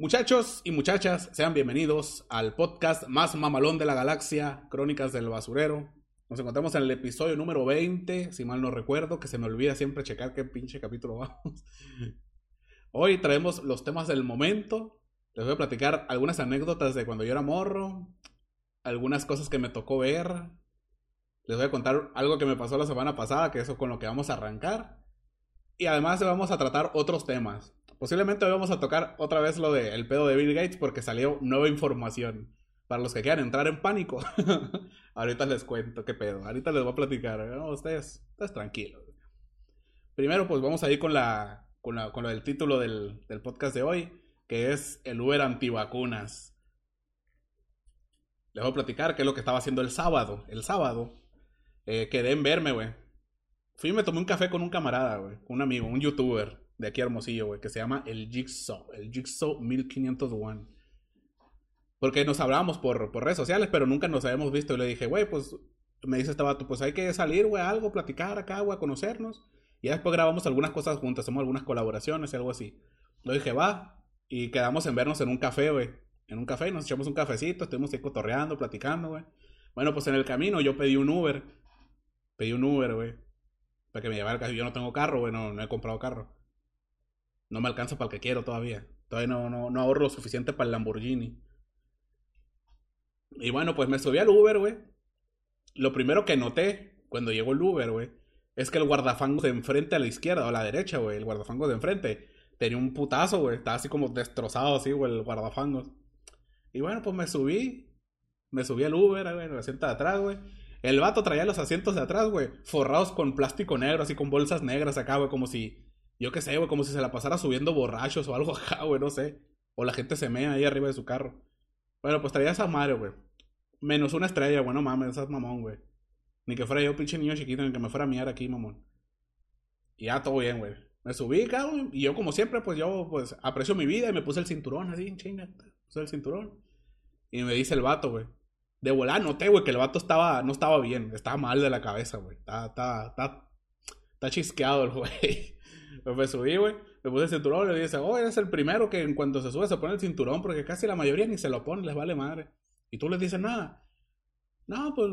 Muchachos y muchachas, sean bienvenidos al podcast más mamalón de la galaxia, Crónicas del Basurero. Nos encontramos en el episodio número 20, si mal no recuerdo, que se me olvida siempre checar qué pinche capítulo vamos. Hoy traemos los temas del momento. Les voy a platicar algunas anécdotas de cuando yo era morro, algunas cosas que me tocó ver. Les voy a contar algo que me pasó la semana pasada, que eso con lo que vamos a arrancar. Y además vamos a tratar otros temas. Posiblemente hoy vamos a tocar otra vez lo del pedo de Bill Gates porque salió nueva información. Para los que quieran entrar en pánico. Ahorita les cuento qué pedo. Ahorita les voy a platicar. ustedes, ustedes tranquilos. Primero, pues vamos a ir con la. con, la, con lo del título del, del podcast de hoy. Que es el Uber antivacunas. Les voy a platicar qué es lo que estaba haciendo el sábado. El sábado. Eh, quedé en verme, güey. Fui y me tomé un café con un camarada, güey. Un amigo, un youtuber de aquí Hermosillo, güey, que se llama el Jigsaw, el Jigsaw 1501. Porque nos hablábamos por, por redes sociales, pero nunca nos habíamos visto. Y le dije, güey, pues me dice este vato, pues hay que salir, güey, algo, platicar acá, güey, conocernos. Y después grabamos algunas cosas juntas, hacemos algunas colaboraciones y algo así. Le dije, va. Y quedamos en vernos en un café, güey. En un café, nos echamos un cafecito, estuvimos ahí cotorreando, platicando, güey. Bueno, pues en el camino yo pedí un Uber. Pedí un Uber, güey. Que me llevara carro. Yo no tengo carro, güey, no, he comprado carro. No me alcanza para el que quiero todavía. Todavía no, no, no ahorro lo suficiente para el Lamborghini. Y bueno, pues me subí al Uber, güey. Lo primero que noté cuando llegó el Uber, güey, es que el guardafangos de enfrente a la izquierda o a la derecha, güey, el guardafangos de enfrente, tenía un putazo, güey. Estaba así como destrozado, así, güey, el guardafangos. Y bueno, pues me subí. Me subí al Uber, güey, en asiento de atrás, güey. El vato traía los asientos de atrás, güey, forrados con plástico negro, así con bolsas negras acá, güey, como si yo qué sé, güey, como si se la pasara subiendo borrachos o algo acá, güey, no sé. O la gente se mea ahí arriba de su carro. Bueno, pues traía esa madre, güey. Menos una estrella, güey, no mames, esas mamón, güey. Ni que fuera yo pinche niño chiquito, ni que me fuera a miar aquí, mamón. Y ya todo bien, güey. Me subí, cabrón, y yo como siempre, pues yo, pues, aprecio mi vida y me puse el cinturón, así, chinga. Puse el cinturón. Y me dice el vato, güey. De volar noté, güey, que el vato estaba, no estaba bien. Estaba mal de la cabeza, güey. Está, está, está, chisqueado el güey. Me subí, güey. Me puse el cinturón y le dice, oh, eres el primero que en cuanto se sube se pone el cinturón, porque casi la mayoría ni se lo pone, les vale madre. Y tú les dices nada. No, pues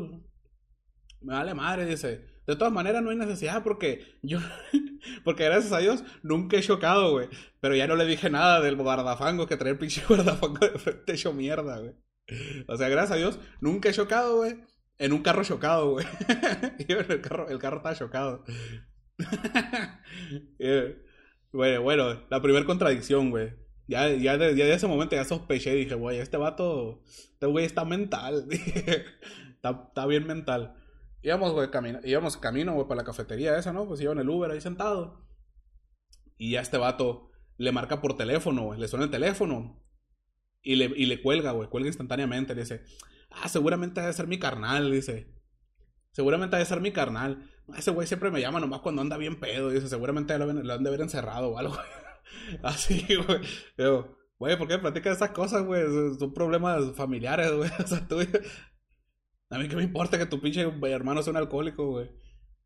me vale madre, dice. De todas maneras no hay necesidad porque yo, porque gracias a Dios nunca he chocado, güey. Pero ya no le dije nada del guardafango que trae el pinche guardafango de frente hecho mierda, güey. O sea, gracias a Dios nunca he chocado, güey. En un carro chocado, güey. el carro, el carro estaba chocado. Eh, bueno, bueno, la primera contradicción, güey. Ya, ya, ya de ese momento ya sospeché, dije, güey, este vato, este güey está mental. está, está bien mental. Íbamos, güey, camino, íbamos camino, güey, para la cafetería esa, ¿no? Pues iba en el Uber ahí sentado. Y ya este vato le marca por teléfono, güey, le suena el teléfono. Y le, y le cuelga, güey, cuelga instantáneamente. Le dice, ah, seguramente debe ser mi carnal, dice. Seguramente debe ser mi carnal. Ese güey siempre me llama nomás cuando anda bien pedo. Dice, seguramente lo, han de haber encerrado o algo. Así, güey. Digo, güey, ¿por qué platicas esas cosas, güey? Son problemas familiares, güey. O sea, tú... A mí qué me importa que tu pinche hermano sea un alcohólico, güey.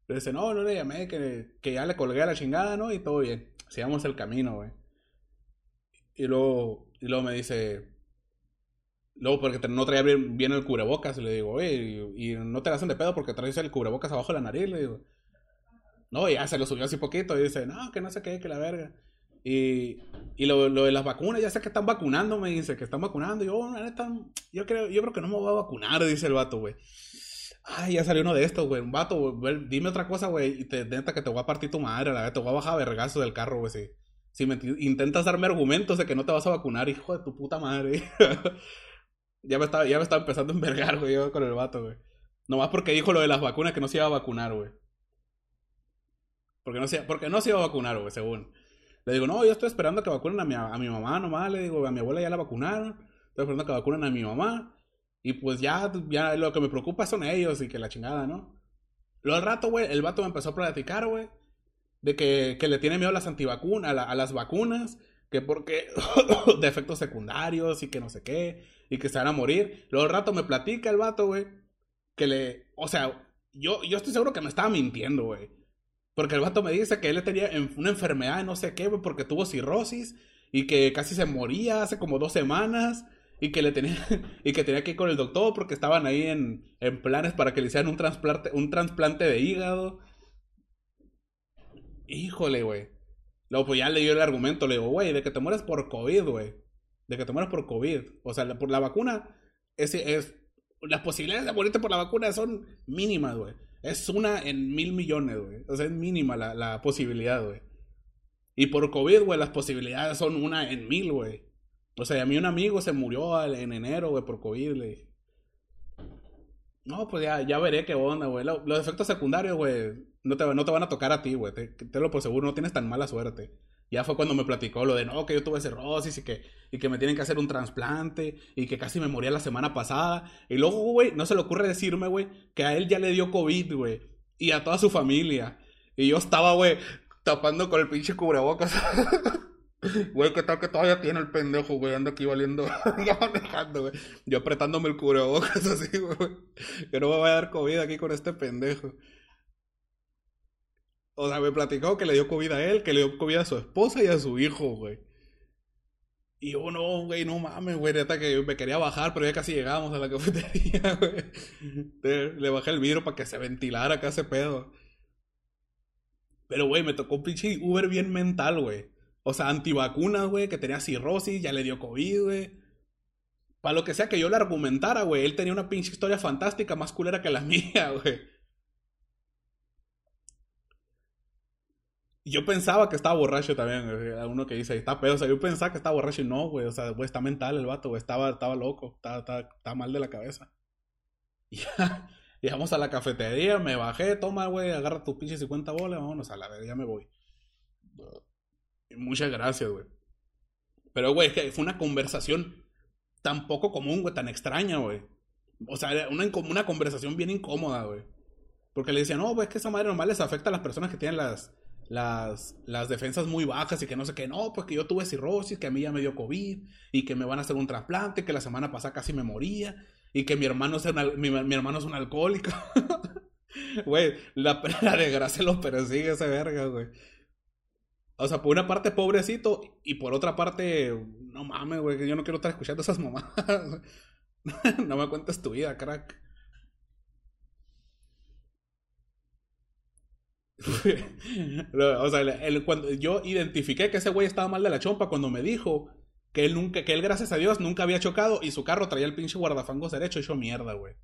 Le dice, no, no le llamé, que, que ya le colgué a la chingada, ¿no? Y todo bien. Sigamos el camino, güey. Y luego, y luego me dice, Luego, porque no traía bien, el cubrebocas, le digo, oye, y, no te hacen de pedo porque traes el cubrebocas abajo de la nariz, le digo. No, ya se lo subió así poquito y dice, no, que no sé qué, que la verga. Y, y lo, lo, de las vacunas, ya sé que están vacunando, me dice, que están vacunando. Y yo, oh, yo creo, yo creo que no me voy a vacunar, dice el vato, güey. Ay, ya salió uno de estos, güey. Un vato, güey, dime otra cosa, güey, y te neta que te voy a partir tu madre, la verdad, te voy a bajar a vergazo del carro, güey, si, si me intentas darme argumentos de que no te vas a vacunar, hijo de tu puta madre. Ya me estaba, ya me estaba empezando a envergar, güey, yo con el vato, güey. Nomás porque dijo lo de las vacunas que no se iba a vacunar, güey. Porque no se, porque no se iba a vacunar, güey, según. Le digo, no, yo estoy esperando que vacunen a mi, a mi mamá nomás. Le digo, a mi abuela ya la vacunaron. Estoy esperando que vacunen a mi mamá. Y pues ya, ya lo que me preocupa son ellos y que la chingada, ¿no? Luego al rato, güey, el vato me empezó a platicar, güey. De que, que le tiene miedo a las antivacunas, a, a las vacunas que porque de efectos secundarios y que no sé qué, y que se van a morir. Luego al rato me platica el vato, güey, que le, o sea, yo, yo estoy seguro que me estaba mintiendo, güey. Porque el vato me dice que él tenía una enfermedad de no sé qué, güey, porque tuvo cirrosis y que casi se moría hace como dos semanas y que le tenía y que tenía que ir con el doctor porque estaban ahí en, en planes para que le hicieran un trasplante un trasplante de hígado. Híjole, güey. Luego pues ya le dio el argumento, le digo, güey, de que te mueres por COVID, güey. De que te mueres por COVID. O sea, por la vacuna es, es las posibilidades de morirte por la vacuna son mínimas, güey. Es una en mil millones, güey. O sea, es mínima la, la posibilidad, güey. Y por COVID, güey, las posibilidades son una en mil, güey. O sea, a mí un amigo se murió en enero, güey, por COVID, le No, pues ya, ya veré qué onda, güey. Los efectos secundarios, güey, no te, no te van a tocar a ti, güey. Te, te, lo por seguro, no tienes tan mala suerte. Ya fue cuando me platicó lo de, no, que yo tuve cirrosis y que, y que me tienen que hacer un trasplante y que casi me moría la semana pasada. Y luego, güey, no se le ocurre decirme, güey, que a él ya le dio COVID, güey. Y a toda su familia. Y yo estaba, güey, tapando con el pinche cubrebocas. Güey, ¿qué tal que todavía tiene el pendejo, güey? Anda aquí valiendo, manejando, güey. Yo apretándome el cubrebocas así, güey. Que no me vaya a dar COVID aquí con este pendejo. O sea, me platicó que le dio COVID a él, que le dio COVID a su esposa y a su hijo, güey. Y yo, no, güey, no mames, güey. Neta que me quería bajar, pero ya casi llegábamos a la cafetería, güey. Le bajé el vidrio para que se ventilara acá ese pedo. Pero, güey, me tocó un pinche Uber bien mental, güey. O sea, antivacunas, güey, que tenía cirrosis, ya le dio COVID, güey. Para lo que sea que yo le argumentara, güey, él tenía una pinche historia fantástica más culera que la mía, güey. Yo pensaba que estaba borracho también, güey. Uno que dice, está pedo. O sea, yo pensaba que estaba borracho y no, güey. O sea, güey, está mental el vato, güey. Estaba, estaba loco. Estaba, estaba, mal de la cabeza. Y ya, llegamos a la cafetería, me bajé, toma, güey, agarra tus pinches 50 bolas, vámonos a la verga, ya me voy. Muchas gracias, güey. Pero, güey, es que fue una conversación tan poco común, güey, tan extraña, güey. O sea, era una, una conversación bien incómoda, güey. Porque le decía, no, güey, es que esa madre normal les afecta a las personas que tienen las, las, las defensas muy bajas y que no sé qué, no, pues que yo tuve cirrosis, que a mí ya me dio COVID y que me van a hacer un trasplante, que la semana pasada casi me moría y que mi hermano es, mi, mi hermano es un alcohólico. Güey, la, la desgracia lo persigue ese verga, güey. O sea, por una parte, pobrecito, y por otra parte, no mames, güey, yo no quiero estar escuchando esas mamadas. no me cuentes tu vida, crack. o sea, yo identifiqué que ese güey estaba mal de la chompa cuando me dijo que él nunca, que él, gracias a Dios, nunca había chocado y su carro traía el pinche guardafangos derecho yo mierda, güey.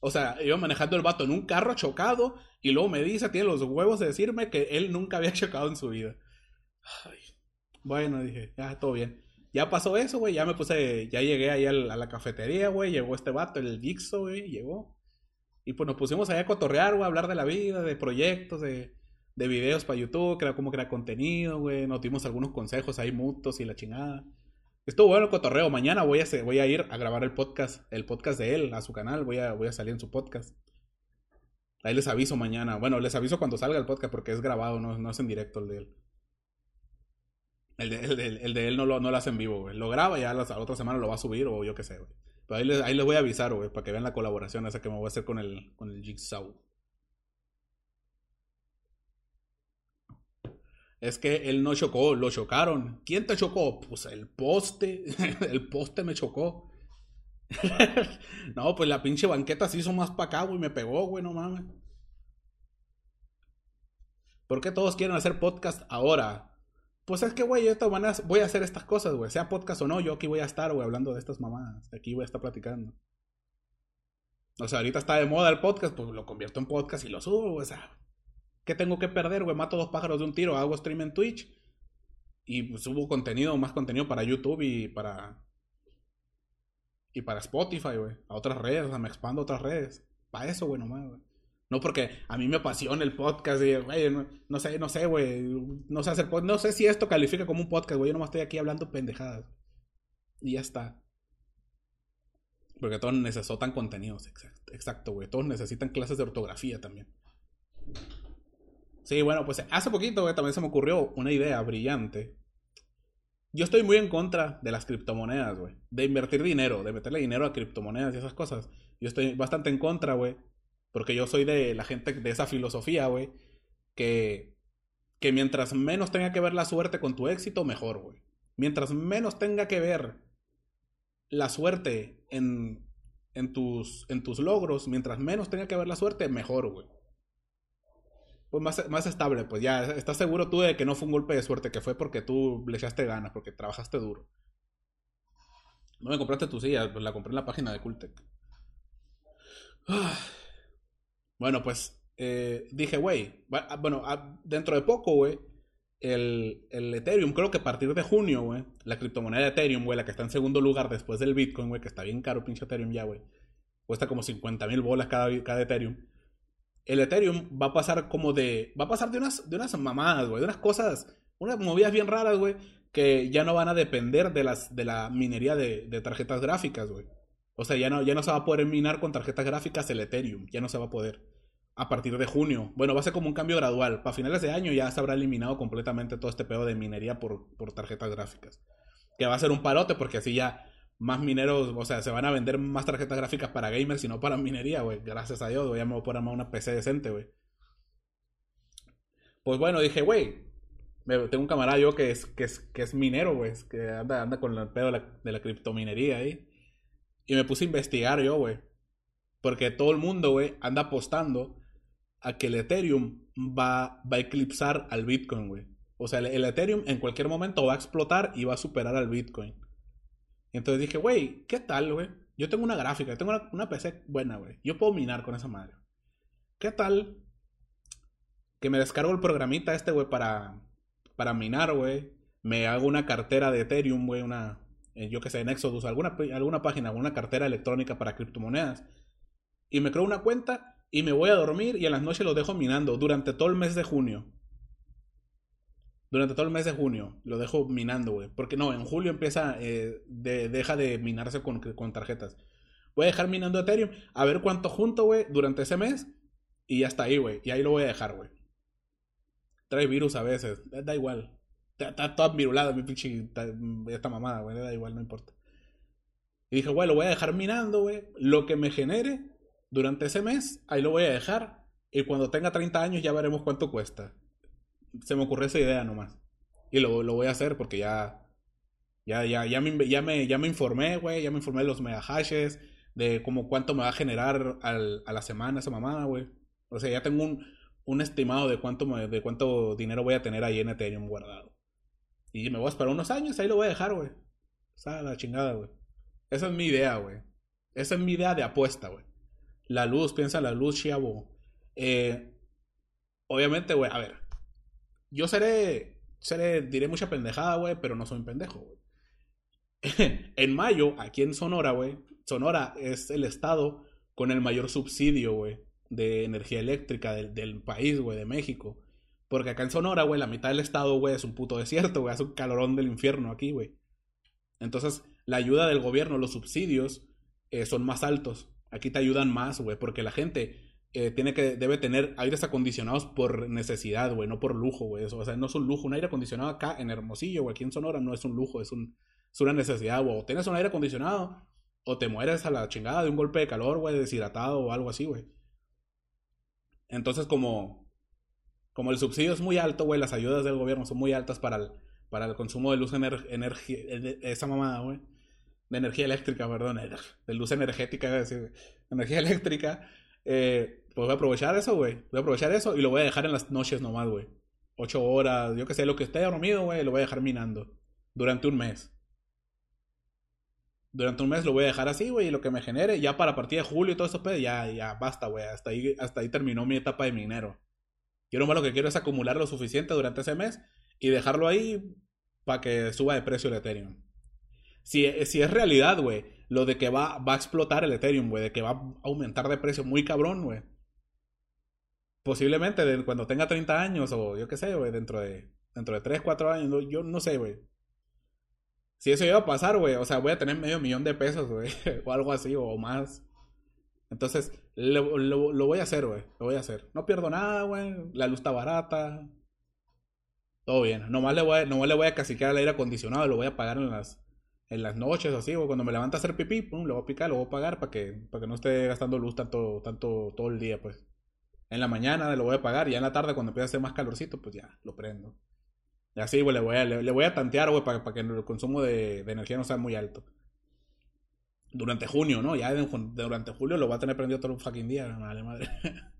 O sea, iba manejando el vato en un carro chocado y luego me dice, tiene los huevos de decirme que él nunca había chocado en su vida. Bueno, dije, ya, todo bien. Ya pasó eso, güey, ya me puse, ya llegué ahí a la, cafetería, güey, llegó este vato, el Dixo, güey, llegó. Y pues nos pusimos allá a cotorrear, güey, a hablar de la vida, de proyectos, de, de videos para YouTube, que era como crear contenido, güey. Nos dimos algunos consejos ahí mutuos y la chingada. Estuvo bueno el cotorreo. Mañana voy a, voy a ir a grabar el podcast, el podcast de él, a su canal. Voy a, voy a salir en su podcast. Ahí les aviso mañana. Bueno, les aviso cuando salga el podcast porque es grabado, no, no es en directo el de él. El de, el, de él no lo, no lo hace en vivo, güey. Lo graba y ya la, la, otra semana lo va a subir o yo qué sé, güey. Pero ahí les, ahí les voy a avisar, güey, para que vean la colaboración esa que me voy a hacer con el, con el Jigsaw. Es que él no chocó, lo chocaron. ¿Quién te chocó? Pues el poste. el poste me chocó. no, pues la pinche banqueta se hizo más para acá, güey. Me pegó, güey, no mames. ¿Por qué todos quieren hacer podcast ahora? Pues es que, güey, voy a hacer estas cosas, güey. Sea podcast o no, yo aquí voy a estar, güey, hablando de estas mamadas. Aquí voy a estar platicando. O sea, ahorita está de moda el podcast, pues lo convierto en podcast y lo subo, güey. O sea, ¿qué tengo que perder, güey? Mato dos pájaros de un tiro, hago stream en Twitch. Y pues, subo contenido, más contenido para YouTube y para. Y para Spotify, güey. A otras redes, o sea, me expando a otras redes. Para eso, güey, nomás, güey. No porque a mí me apasiona el podcast no, sé, no sé, güey. No sé hacer No sé si esto califica como un podcast, güey. Yo nomás estoy aquí hablando pendejadas. Y ya está. Porque todos necesitan contenidos. Exacto, güey. Todos necesitan clases de ortografía también. Sí, bueno, pues hace poquito, güey, también se me ocurrió una idea brillante. Yo estoy muy en contra de las criptomonedas, güey. De invertir dinero, de meterle dinero a criptomonedas y esas cosas. Yo estoy bastante en contra, güey. Porque yo soy de la gente de esa filosofía, güey. Que, que mientras menos tenga que ver la suerte con tu éxito, mejor, güey. Mientras menos tenga que ver la suerte en, en, tus, en tus logros, mientras menos tenga que ver la suerte, mejor, güey. Pues más, más estable, pues ya estás seguro tú de que no fue un golpe de suerte, que fue porque tú le echaste ganas, porque trabajaste duro. No me compraste tu silla, pues la compré en la página de Cultec. Bueno, pues eh, dije, güey, ah, bueno, ah, dentro de poco, güey, el, el, Ethereum, creo que a partir de junio, güey, la criptomoneda de Ethereum, güey, la que está en segundo lugar después del Bitcoin, güey, que está bien caro, pinche Ethereum ya, güey. Cuesta como 50 mil bolas cada, cada Ethereum. El Ethereum va a pasar como de. Va a pasar de unas, de unas mamadas, güey, de unas cosas, unas movidas bien raras, güey, que ya no van a depender de, las, de la minería de, de tarjetas gráficas, güey. O sea, ya no, ya no se va a poder minar con tarjetas gráficas el Ethereum, ya no se va a poder a partir de junio. Bueno, va a ser como un cambio gradual. Para finales de año ya se habrá eliminado completamente todo este pedo de minería por, por tarjetas gráficas. Que va a ser un parote porque así ya más mineros, o sea, se van a vender más tarjetas gráficas para gamers y no para minería, güey. Gracias a Dios, güey, ya me voy a poner más una PC decente, güey. Pues bueno, dije, güey, tengo un camarada yo que es, que es, que es minero, güey, que anda, anda con el pedo de la, de la criptominería ahí. Y me puse a investigar yo, güey. Porque todo el mundo, güey, anda apostando a que el Ethereum va, va a eclipsar al Bitcoin, güey. O sea, el, Ethereum en cualquier momento va a explotar y va a superar al Bitcoin. Entonces dije, güey, ¿qué tal, güey? Yo tengo una gráfica, tengo una, PC buena, güey. Yo puedo minar con esa madre. ¿Qué tal que me descargo el programita este, güey, para, para minar, güey? Me hago una cartera de Ethereum, güey, una, eh, yo que sé, en Exodus, alguna, alguna página, una cartera electrónica para criptomonedas. Y me creo una cuenta y me voy a dormir y en las noches lo dejo minando durante todo el mes de junio. Durante todo el mes de junio lo dejo minando, güey. Porque no, en julio empieza, eh, deja de minarse con, con, tarjetas. Voy a dejar minando Ethereum, a ver cuánto junto, güey, durante ese mes. Y ya está ahí, güey. Y ahí lo voy a dejar, güey. Trae virus a veces, da igual. Está todo virulado mi pinche. Esta mamada, güey, da igual, no importa. Y dije, güey, lo voy a dejar minando, güey. Lo que me genere, durante ese mes, ahí lo voy a dejar. Y cuando tenga 30 años ya veremos cuánto cuesta. Se me ocurrió esa idea nomás. Y lo, lo voy a hacer porque ya. Ya, ya, ya, me, ya, me, ya me informé, güey. Ya me informé de los megahashes. De cómo cuánto me va a generar al, a la semana esa mamada, güey. O sea, ya tengo un, un estimado de cuánto, de cuánto dinero voy a tener ahí en Ethereum guardado. Y me voy a esperar unos años, ahí lo voy a dejar, güey. O sea, la chingada, güey. Esa es mi idea, güey. Esa es mi idea de apuesta, güey. La luz, piensa la luz, Chiabo. Eh, obviamente, güey, a ver. Yo seré, seré, diré mucha pendejada, güey, pero no soy un pendejo, güey. en mayo, aquí en Sonora, güey, Sonora es el estado con el mayor subsidio, güey, de energía eléctrica del, del país, güey, de México. Porque acá en Sonora, güey, la mitad del estado, güey, es un puto desierto, güey, es un calorón del infierno aquí, güey. Entonces, la ayuda del gobierno, los subsidios, eh, son más altos. Aquí te ayudan más, güey, porque la gente eh, tiene que, debe tener aires acondicionados por necesidad, güey, no por lujo, güey. O sea, no es un lujo. Un aire acondicionado acá en Hermosillo, güey, aquí en Sonora no es un lujo, es, un, es una necesidad, güey. O tienes un aire acondicionado o te mueres a la chingada de un golpe de calor, güey, deshidratado o algo así, güey. Entonces, como, como el subsidio es muy alto, güey, las ayudas del gobierno son muy altas para el, para el consumo de luz, energía, esa mamada, güey de energía eléctrica, perdón, de luz energética, decir, energía eléctrica, eh, pues voy a aprovechar eso, güey. Voy a aprovechar eso y lo voy a dejar en las noches nomás, güey. Ocho horas, yo que sé, lo que esté dormido, güey, lo voy a dejar minando. Durante un mes. Durante un mes lo voy a dejar así, güey, y lo que me genere, ya para partir de julio y todo eso, pues ya, ya basta, güey. Hasta ahí, hasta ahí terminó mi etapa de minero. Quiero más lo que quiero es acumular lo suficiente durante ese mes y dejarlo ahí para que suba de precio el Ethereum. Si, si es realidad, güey, lo de que va, va a explotar el Ethereum, güey, de que va a aumentar de precio muy cabrón, güey. Posiblemente cuando tenga 30 años o yo qué sé, güey, dentro de, dentro de 3, 4 años, yo no sé, güey. Si eso iba a pasar, güey, o sea, voy a tener medio millón de pesos, güey, o algo así, o más. Entonces, lo, lo voy a hacer, güey, lo voy a hacer. No pierdo nada, güey, la luz está barata. Todo bien. Nomás le voy a, nomás le voy a caciquear el aire acondicionado, lo voy a pagar en las, en las noches así, o cuando me levanta a hacer pipí, pum, lo voy a picar, lo voy a pagar para que, para que no esté gastando luz tanto, tanto todo el día, pues. En la mañana lo voy a pagar y ya en la tarde cuando empiece a hacer más calorcito, pues ya, lo prendo. Así, güey, le voy a, le, voy a tantear, güey, para, que el consumo de, energía no sea muy alto. Durante junio, ¿no? Ya durante julio lo va a tener prendido todo el fucking día, madre madre.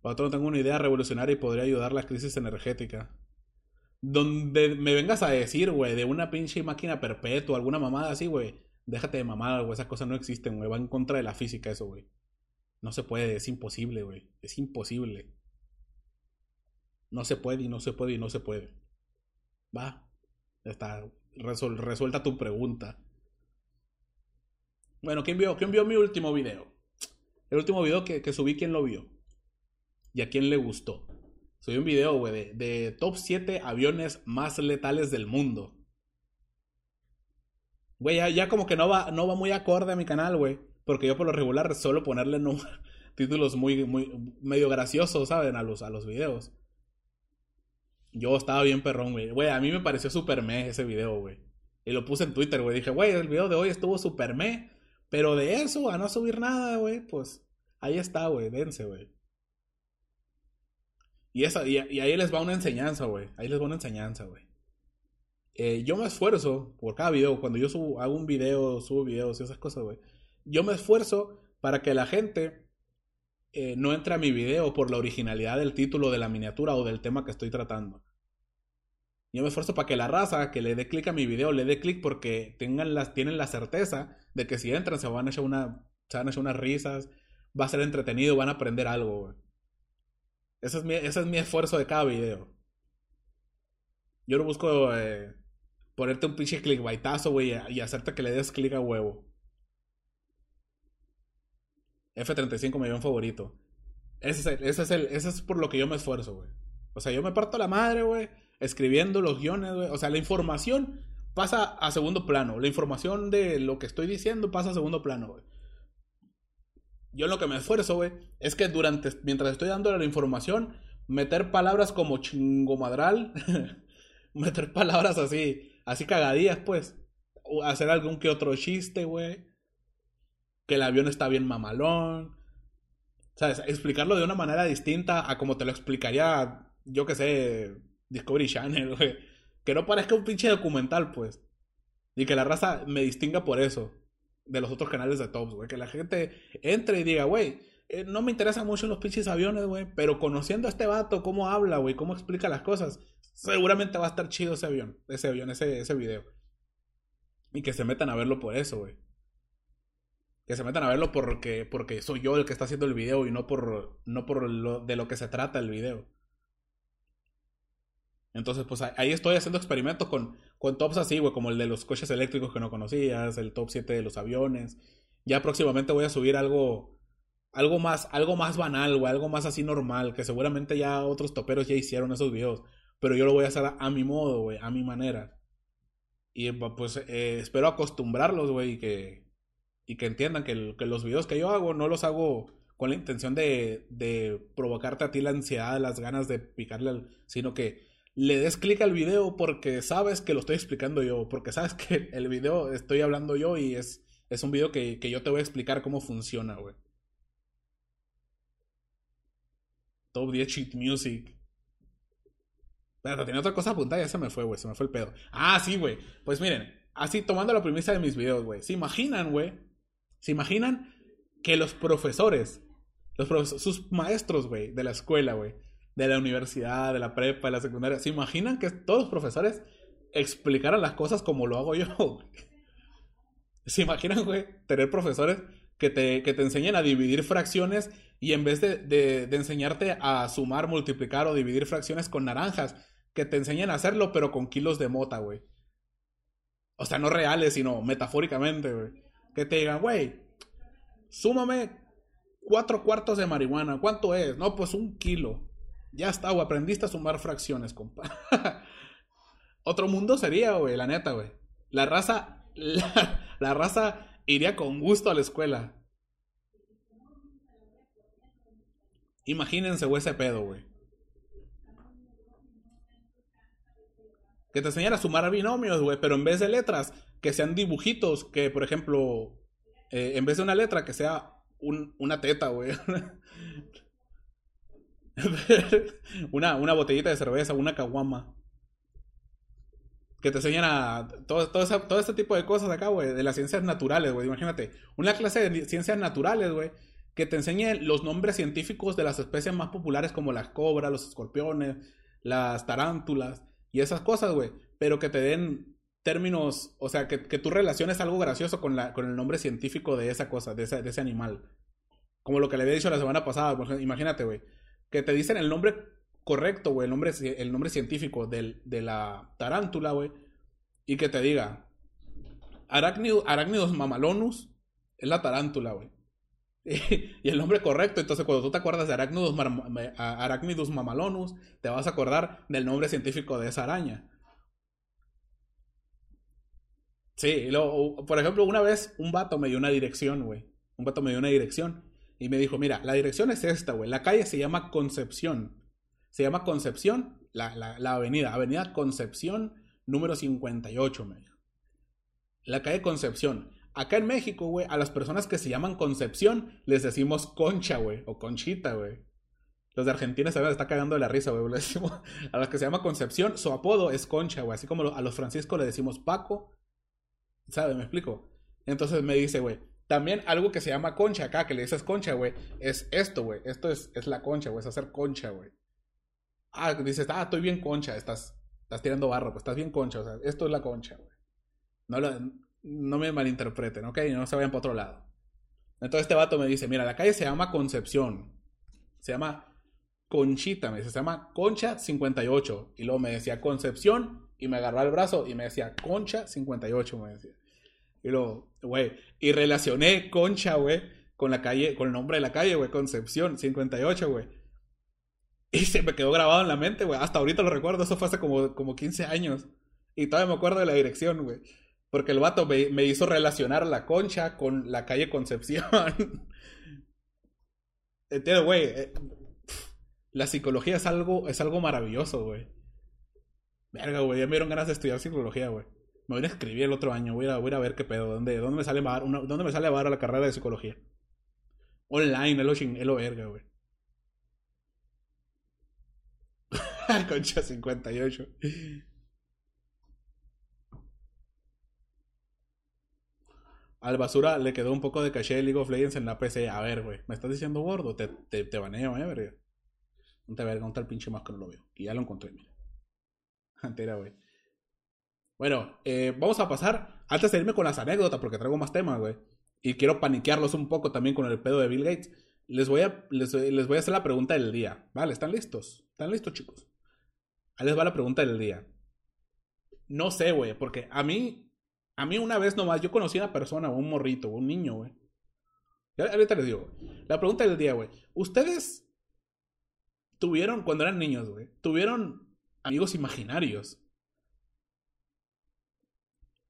Para otro no tengo una idea revolucionaria y podría ayudar la crisis energética. Donde me vengas a decir, güey, de una pinche máquina perpetua, alguna mamada así, güey. Déjate de mamada, güey. Esas cosas no existen, güey. Va en contra de la física eso, güey. No se puede, es imposible, güey. Es imposible. No se puede y no se puede y no se puede. Va. Está. Resuelta tu pregunta. Bueno, ¿quién vio, ¿quién vio mi último video? El último video que, que subí, ¿quién lo vio? ¿Y a quién le gustó? Subí un video, güey, de, top 7 aviones más letales del mundo. Güey, ya, como que no va, no va muy acorde a mi canal, güey. Porque yo por lo regular suelo ponerle no, títulos muy, muy, medio graciosos, ¿saben? A los, a los videos. Yo estaba bien perrón, güey. Güey, a mí me pareció super me ese video, güey. Y lo puse en Twitter, güey. Dije, güey, el video de hoy estuvo super me. Pero de eso, a no subir nada, güey, pues ahí está, güey. Dense, güey. Y, y, ahí les va una enseñanza, güey. Ahí les va una enseñanza, güey. Eh, yo me esfuerzo por cada video. Cuando yo subo, hago un video, subo videos y esas cosas, güey. Yo me esfuerzo para que la gente eh, no entre a mi video por la originalidad del título de la miniatura o del tema que estoy tratando. Yo me esfuerzo para que la raza que le dé clic a mi video le dé clic porque tengan tienen la certeza de que si entran se van a echar, una, se van a echar unas risas, va a ser entretenido, van a aprender algo. Ese es mi, ese es mi esfuerzo de cada video. Yo no busco eh, ponerte un pinche clickbaitazo, güey, y hacerte que le des clic a huevo. F35 me dio un favorito. Ese es, es el, ese es por lo que yo me esfuerzo, güey. O sea, yo me parto la madre, güey, escribiendo los guiones, güey. O sea, la información pasa a segundo plano. La información de lo que estoy diciendo pasa a segundo plano, güey yo lo que me esfuerzo, güey, es que durante, mientras estoy dando la información, meter palabras como chingomadral, meter palabras así, así cagadías, pues, hacer algún que otro chiste, güey, que el avión está bien mamalón, ¿sabes? Explicarlo de una manera distinta a como te lo explicaría, yo que sé, Discovery Channel, güey, que no parezca un pinche documental, pues, y que la raza me distinga por eso de los otros canales de tops, güey. Que la gente entre y diga, güey, eh, no me interesan mucho los pinches aviones, güey. Pero conociendo a este vato, cómo habla, güey, cómo explica las cosas, seguramente va a estar chido ese avión, ese avión, ese, ese video. Y que se metan a verlo por eso, güey. Que se metan a verlo porque, porque soy yo el que está haciendo el video y no por, no por lo, de lo que se trata el video. Entonces, pues ahí estoy haciendo experimentos con, con tops así, güey, como el de los coches eléctricos que no conocías, el top 7 de los aviones. Ya próximamente voy a subir algo, algo más, algo más banal, güey, algo más así normal, que seguramente ya otros toperos ya hicieron esos videos. Pero yo lo voy a hacer a, mi modo, güey, a mi manera. Y pues eh, espero acostumbrarlos, güey, y que, y que entiendan que, los videos que yo hago no los hago con la intención de, provocarte a ti la ansiedad, las ganas de picarle, sino que le des clic al video porque sabes que lo estoy explicando yo, porque sabes que el video estoy hablando yo y es, es un video que, que yo te voy a explicar cómo funciona, güey. Top 10 Cheat Music. Pero tenía otra cosa apuntada y ya se me fue, güey. Se me fue el pedo. Ah, sí, güey. Pues miren, así tomando la premisa de mis videos, güey. ¿Se imaginan, güey? ¿Se imaginan que los profesores, los sus maestros, güey, de la escuela, güey, de la universidad, de la prepa, de la secundaria. ¿Se imaginan que todos los profesores explicaran las cosas como lo hago yo? ¿Se imaginan, güey, tener profesores que te, que te enseñen a dividir fracciones y en vez de, de, de, enseñarte a sumar, multiplicar o dividir fracciones con naranjas, que te enseñen a hacerlo pero con kilos de mota, güey? O sea, no reales, sino metafóricamente, güey. Que te digan, güey, súmame cuatro cuartos de marihuana. ¿Cuánto es? No, pues un kilo. Ya está, güey. Aprendiste a sumar fracciones, compa. Otro mundo sería, güey, la neta, güey. La raza. La, raza iría con gusto a la escuela. Imagínense, güey, ese pedo, güey. Que te enseñara a sumar binomios, güey, pero en vez de letras, que sean dibujitos, que por ejemplo, eh, en vez de una letra, que sea un, una teta, güey. una, una botellita de cerveza, una caguama. Que te enseñan a todo, todo, todo este tipo de cosas acá, güey, de las ciencias naturales, güey. Imagínate, una clase de ciencias naturales, güey, que te enseñe los nombres científicos de las especies más populares como las cobras, los escorpiones, las tarántulas y esas cosas, güey. Pero que te den términos, o sea, que, que tú relaciones algo gracioso con, la, con el nombre científico de esa cosa, de ese, animal. Como lo que le había dicho la semana pasada, imagínate, güey. Que te dicen el nombre correcto, güey, el nombre, el nombre científico del, de la tarántula, güey. Y que te diga, Arácnidos mamalonus es la tarántula, güey. y el nombre correcto. Entonces, cuando tú te acuerdas de Arachnidus, mamalonus, te vas a acordar del nombre científico de esa araña. Sí, por ejemplo, una vez un vato me dio una dirección, güey. Un vato me dio una dirección y me dijo, mira, la dirección es esta, güey. La calle se llama Concepción. Se llama Concepción, la, la, la avenida, Avenida Concepción número 58, me dijo. La calle Concepción. Acá en México, güey, a las personas que se llaman Concepción les decimos Concha, güey, o Conchita, güey. Los de Argentina se está cagando de la risa, güey. a los que se llama Concepción, su apodo es Concha, güey. Así como a los franciscos le decimos Paco. ¿Sabes? ¿Me explico? Entonces me dice, güey, también algo que se llama concha acá, que le dices concha, güey, es esto, güey. Esto es, es la concha, güey, es hacer concha, güey. Ah, dices, ah, estoy bien concha, estás, estás tirando barro, pues estás bien concha, o sea, esto es la concha, güey. No, lo, no me malinterpreten, ¿ok? No se vayan para otro lado. Entonces este vato me dice, mira, la calle se llama Concepción. Se llama Conchita, me dice, se llama Concha 58. Y luego me decía Concepción y me agarró el brazo y me decía Concha 58, me decía. Y luego, güey, y relacioné Concha, güey, con la calle, con el nombre de la calle, güey, Concepción 58, güey. Y se me quedó grabado en la mente, güey. Hasta ahorita lo recuerdo, eso fue hace como, como 15 años. Y todavía me acuerdo de la dirección, güey. Porque el vato me, hizo relacionar la concha con la calle Concepción. Entiendo, güey. Eh, la psicología es algo, es algo maravilloso, güey. Verga, güey. Ya me dieron ganas de estudiar psicología, güey. Me voy a escribir el otro año. Voy a, voy a ver qué pedo. ¿Dónde, dónde me sale bar, ¿Dónde me sale a la carrera de psicología? Online, es lo, es lo verga, güey. Concha 58. Al basura le quedó un poco de caché de League of Legends en la PC. A ver, güey, ¿me estás diciendo gordo? Te, te, te baneo, eh, verga. No te verga, un el pinche más que no lo veo. Y ya lo encontré, mira. Entera, güey. Bueno, eh, vamos a pasar, antes de irme con las anécdotas, porque traigo más temas, güey. Y quiero paniquearlos un poco también con el pedo de Bill Gates. Les voy a, les, les voy a hacer la pregunta del día. Vale, ¿están listos? ¿Están listos, chicos? Ahí les va la pregunta del día. No sé, güey, porque a mí a mí una vez nomás, yo conocí a una persona, un morrito, un niño, güey. Ahorita les digo, la pregunta del día, güey. ¿Ustedes tuvieron, cuando eran niños, güey, tuvieron amigos imaginarios?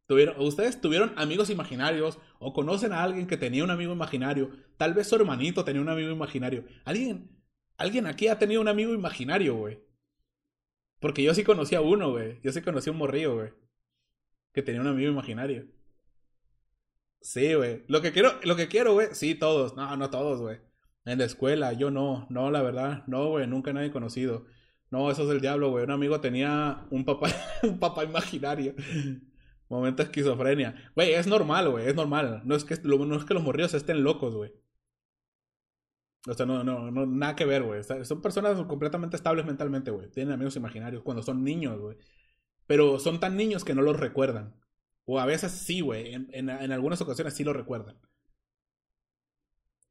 ¿Tuvieron, ¿Ustedes tuvieron amigos imaginarios o conocen a alguien que tenía un amigo imaginario? Tal vez su hermanito tenía un amigo imaginario. ¿Alguien, alguien aquí ha tenido un amigo imaginario, güey? Porque yo sí conocí a uno, güey. Yo sí conocí a un morrillo, güey que tenía un amigo imaginario. Sí, güey. Lo que quiero, lo que quiero, güey. Sí, todos. No, no todos, güey. En la escuela, yo no. No, la verdad. No, güey. Nunca nadie conocido. No, eso es el diablo, güey. Un amigo tenía un papá, un papá imaginario. Momento de esquizofrenia. Güey, es normal, güey. Es normal. No es que, no es que los morridos estén locos, güey. O sea, no, no, no, nada que ver, güey. Son personas completamente estables mentalmente, güey. Tienen amigos imaginarios cuando son niños, güey. Pero son tan niños que no los recuerdan. O a veces sí, güey. En, algunas ocasiones sí lo recuerdan.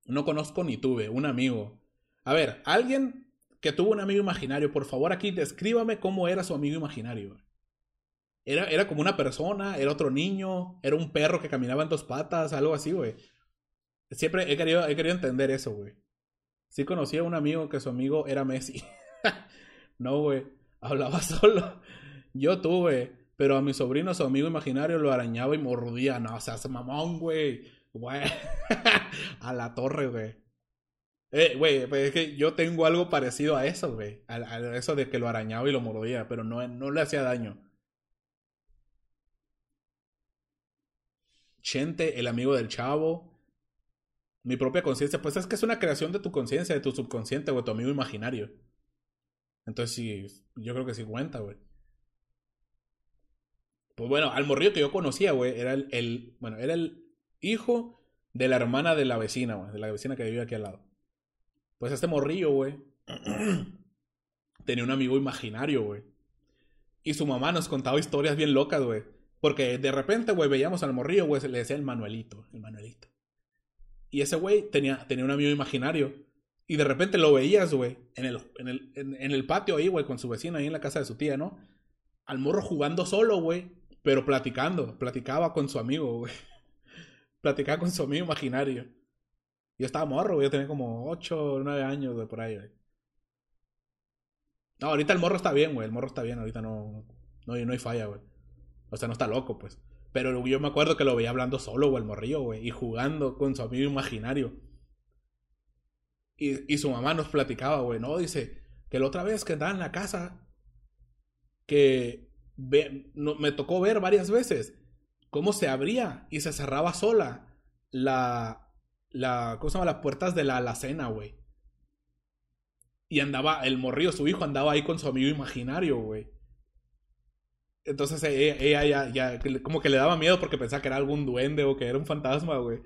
No conozco ni tuve un amigo. A ver, alguien que tuvo un amigo imaginario, por favor aquí descríbame cómo era su amigo imaginario. Era, era como una persona, era otro niño, era un perro que caminaba en dos patas, algo así, güey. Siempre he querido, he querido entender eso, güey. Sí conocí a un amigo que su amigo era Messi. no, güey. Hablaba solo. Yo tuve, pero a mi sobrino, su amigo imaginario, lo arañaba y mordía. No, o sea, se mamón, güey. Güey. a la torre, güey. Eh, güey, pues es que yo tengo algo parecido a eso, güey. A, eso de que lo arañaba y lo mordía, pero no, no le hacía daño. Chente, el amigo del chavo. Mi propia conciencia, pues es que es una creación de tu conciencia, de tu subconsciente, güey, tu amigo imaginario. Entonces sí, yo creo que sí cuenta, güey. Pues bueno, al morrillo que yo conocía, güey, era el, bueno, era el hijo de la hermana de la vecina, güey, de la vecina que vive aquí al lado. Pues este morrillo, güey, tenía un amigo imaginario, güey. Y su mamá nos contaba historias bien locas, güey. Porque de repente, güey, veíamos al morrillo, güey, le decía el Manuelito, el Manuelito. Y ese güey tenía, tenía un amigo imaginario. Y de repente lo veías, güey, en el, en, el, en, el patio ahí, güey, con su vecino ahí en la casa de su tía, ¿no? Al morro jugando solo, güey, pero platicando. Platicaba con su amigo, güey. platicaba con su amigo imaginario. Yo estaba morro, güey, yo tenía como 8 o 9 años, de por ahí, güey. No, ahorita el morro está bien, güey, el morro está bien, ahorita no, no, no hay falla, güey. O sea, no está loco, pues. Pero yo me acuerdo que lo veía hablando solo, güey, el morrillo, güey, y jugando con su amigo imaginario. Y, y su mamá nos platicaba, güey, ¿no? Dice que la otra vez que andaba en la casa, que me tocó ver varias veces cómo se abría y se cerraba sola la, la, ¿cómo se llama? Las puertas de la alacena, güey. Y andaba, el morrillo, su hijo, andaba ahí con su amigo imaginario, güey. Entonces ella, ella ya, ya, como que le daba miedo porque pensaba que era algún duende o que era un fantasma, güey.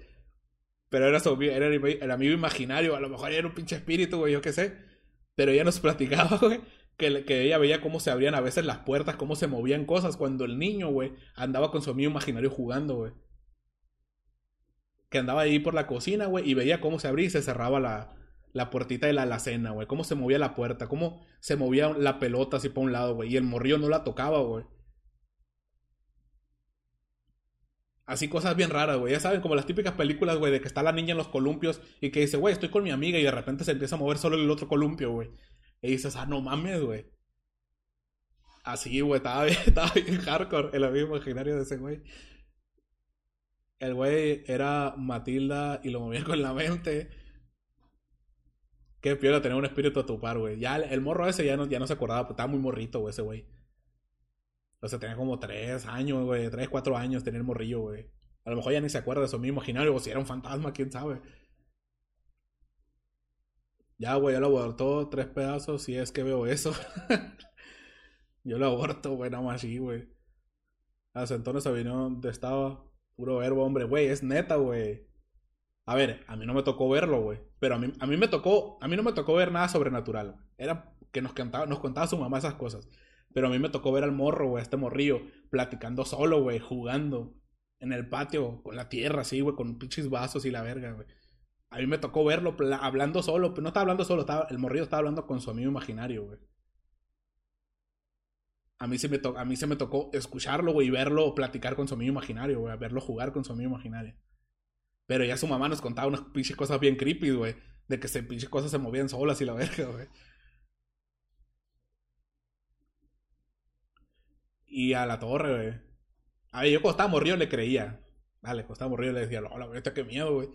Pero era, su, era el, amigo imaginario, a lo mejor era un pinche espíritu, güey, yo qué sé. Pero ella nos platicaba, güey, que, ella veía cómo se abrían a veces las puertas, cómo se movían cosas cuando el niño, güey, andaba con su amigo imaginario jugando, güey. Que andaba ahí por la cocina, güey, y veía cómo se abría y se cerraba la, la puertita de la alacena, güey. Cómo se movía la puerta, cómo se movía la pelota así para un lado, güey. Y el morrillo no la tocaba, güey. Así cosas bien raras, güey. Ya saben, como las típicas películas, güey, de que está la niña en los columpios y que dice, güey, estoy con mi amiga y de repente se empieza a mover solo el otro columpio, güey. Y dices, ah, no mames, güey. Así, güey, estaba bien, estaba bien hardcore el amigo imaginario de ese güey. El güey era Matilda y lo movía con la mente. Qué piola tener un espíritu a tu par, güey. Ya el, morro ese ya no, ya no se acordaba, pues estaba muy morrito, güey, ese güey. O sea, tenía como tres años, güey. Tres, cuatro años tenía el morrillo, güey. A lo mejor ya ni se acuerda de su mismo imaginario. O si era un fantasma, quién sabe. Ya, güey, ya lo abortó tres pedazos si es que veo eso. yo lo aborto, güey, nada más así, güey. Hace entonces vino donde estaba. Puro verbo, hombre, güey, es neta, güey. A ver, a mí no me tocó verlo, güey. Pero a mí, a mí me tocó, a mí no me tocó ver nada sobrenatural. Era que nos contaba, nos contaba su mamá esas cosas. Pero a mí me tocó ver al morro, güey, este morrillo, platicando solo, güey, jugando en el patio, con la tierra, así, güey, con pinches vasos y la verga, güey. A mí me tocó verlo hablando solo, pero no estaba hablando solo, estaba, el morrillo estaba hablando con su amigo imaginario, güey. A mí, se me a mí me tocó escucharlo, güey, y verlo platicar con su amigo imaginario, güey, verlo jugar con su amigo imaginario. Pero ya su mamá nos contaba unas pinches cosas bien creepy, güey. De que se cosas se movían solas y la verga, güey. Y a la torre, güey. A ver, yo cuando estaba morrido le creía. Dale, cuando estaba morrido le decía, hola, este qué miedo, güey.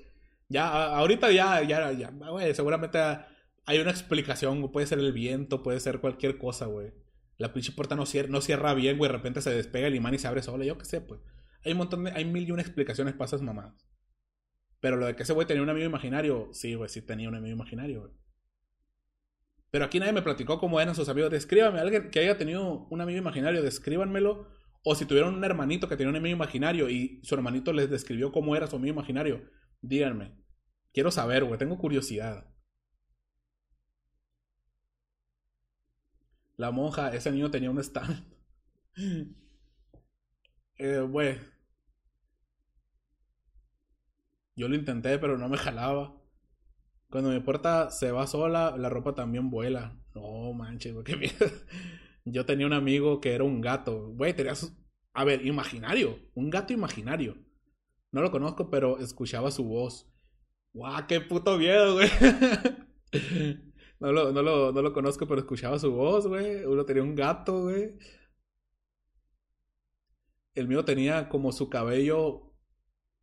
Ya, ahorita ya, ya, ya, güey, seguramente hay una explicación, puede ser el viento, puede ser cualquier cosa, güey. La pinche puerta no cierra, no cierra bien, güey, de repente se despega el imán y se abre sola, yo qué sé, pues. Hay un montón de, hay mil y una explicaciones para esas mamadas. Pero lo de que ese güey tenía un amigo imaginario, sí, güey, sí tenía un amigo imaginario, güey. Pero aquí nadie me platicó cómo eran sus amigos. Descríbame alguien que haya tenido un amigo imaginario, descríbanmelo. O si tuvieron un hermanito que tenía un amigo imaginario y su hermanito les describió cómo era su amigo imaginario, díganme. Quiero saber, güey, tengo curiosidad. La monja, ese niño tenía un stand. eh, güey. Yo lo intenté, pero no me jalaba. Cuando mi puerta se va sola, la ropa también vuela. No manches, güey, qué miedo. Yo tenía un amigo que era un gato. Güey, tenías. A ver, imaginario. Un gato imaginario. No lo conozco, pero escuchaba su voz. ¡Guau, qué puto miedo, güey! no, lo, no, lo, no lo conozco, pero escuchaba su voz, güey. Uno tenía un gato, güey. El mío tenía como su cabello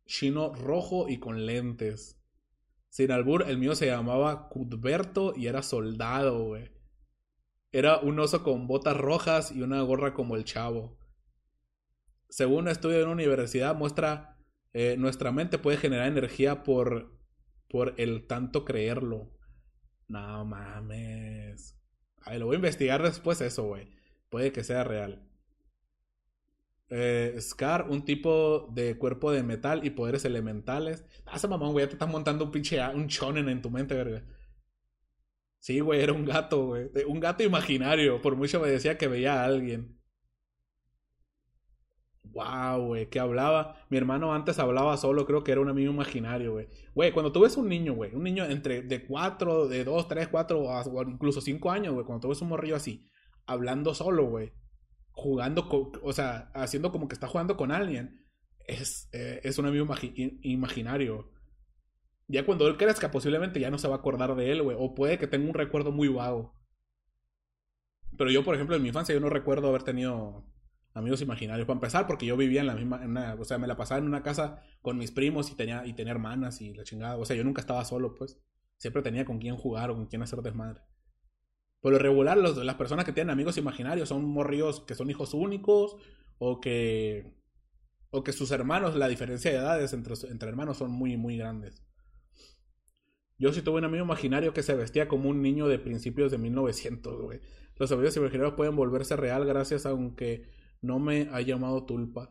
chino rojo y con lentes. Sin albur, el mío se llamaba Cudberto y era soldado, güey. Era un oso con botas rojas y una gorra como el chavo. Según un estudio de una universidad, muestra eh, nuestra mente puede generar energía por, por el tanto creerlo. No mames. A ver, lo voy a investigar después eso, güey. Puede que sea real. Eh, Scar, un tipo de cuerpo de metal y poderes elementales. Ah, esa mamón, güey, te estás montando un pinche un shonen en tu mente, verga. Sí, güey, era un gato, güey. Un gato imaginario. Por mucho me decía que veía a alguien. Wow, güey, que hablaba. Mi hermano antes hablaba solo, creo que era un amigo imaginario, güey. Güey, cuando tú ves un niño, güey, un niño entre de 4, de 2, 3, 4 o incluso 5 años, güey, cuando tú ves un morrillo así, hablando solo, güey, jugando, o sea, haciendo como que está jugando con alguien, es, eh, es un amigo imaginario. Ya cuando él crezca, posiblemente ya no se va a acordar de él, güey, o puede que tenga un recuerdo muy vago. Pero yo, por ejemplo, en mi infancia, yo no recuerdo haber tenido amigos imaginarios. Para empezar, porque yo vivía en la misma, o sea, me la pasaba en una casa con mis primos y tenía, y tenía hermanas y la chingada. O sea, yo nunca estaba solo, pues. Siempre tenía con quién jugar o con quién hacer desmadre. Por lo regular, los, las personas que tienen amigos imaginarios son morríos que son hijos únicos o que, o que sus hermanos, la diferencia de edades entre, entre hermanos son muy, muy grandes. Yo sí tuve un amigo imaginario que se vestía como un niño de principios de 1900, güey. Los amigos imaginarios pueden volverse real gracias a aunque no me ha llamado tulpa.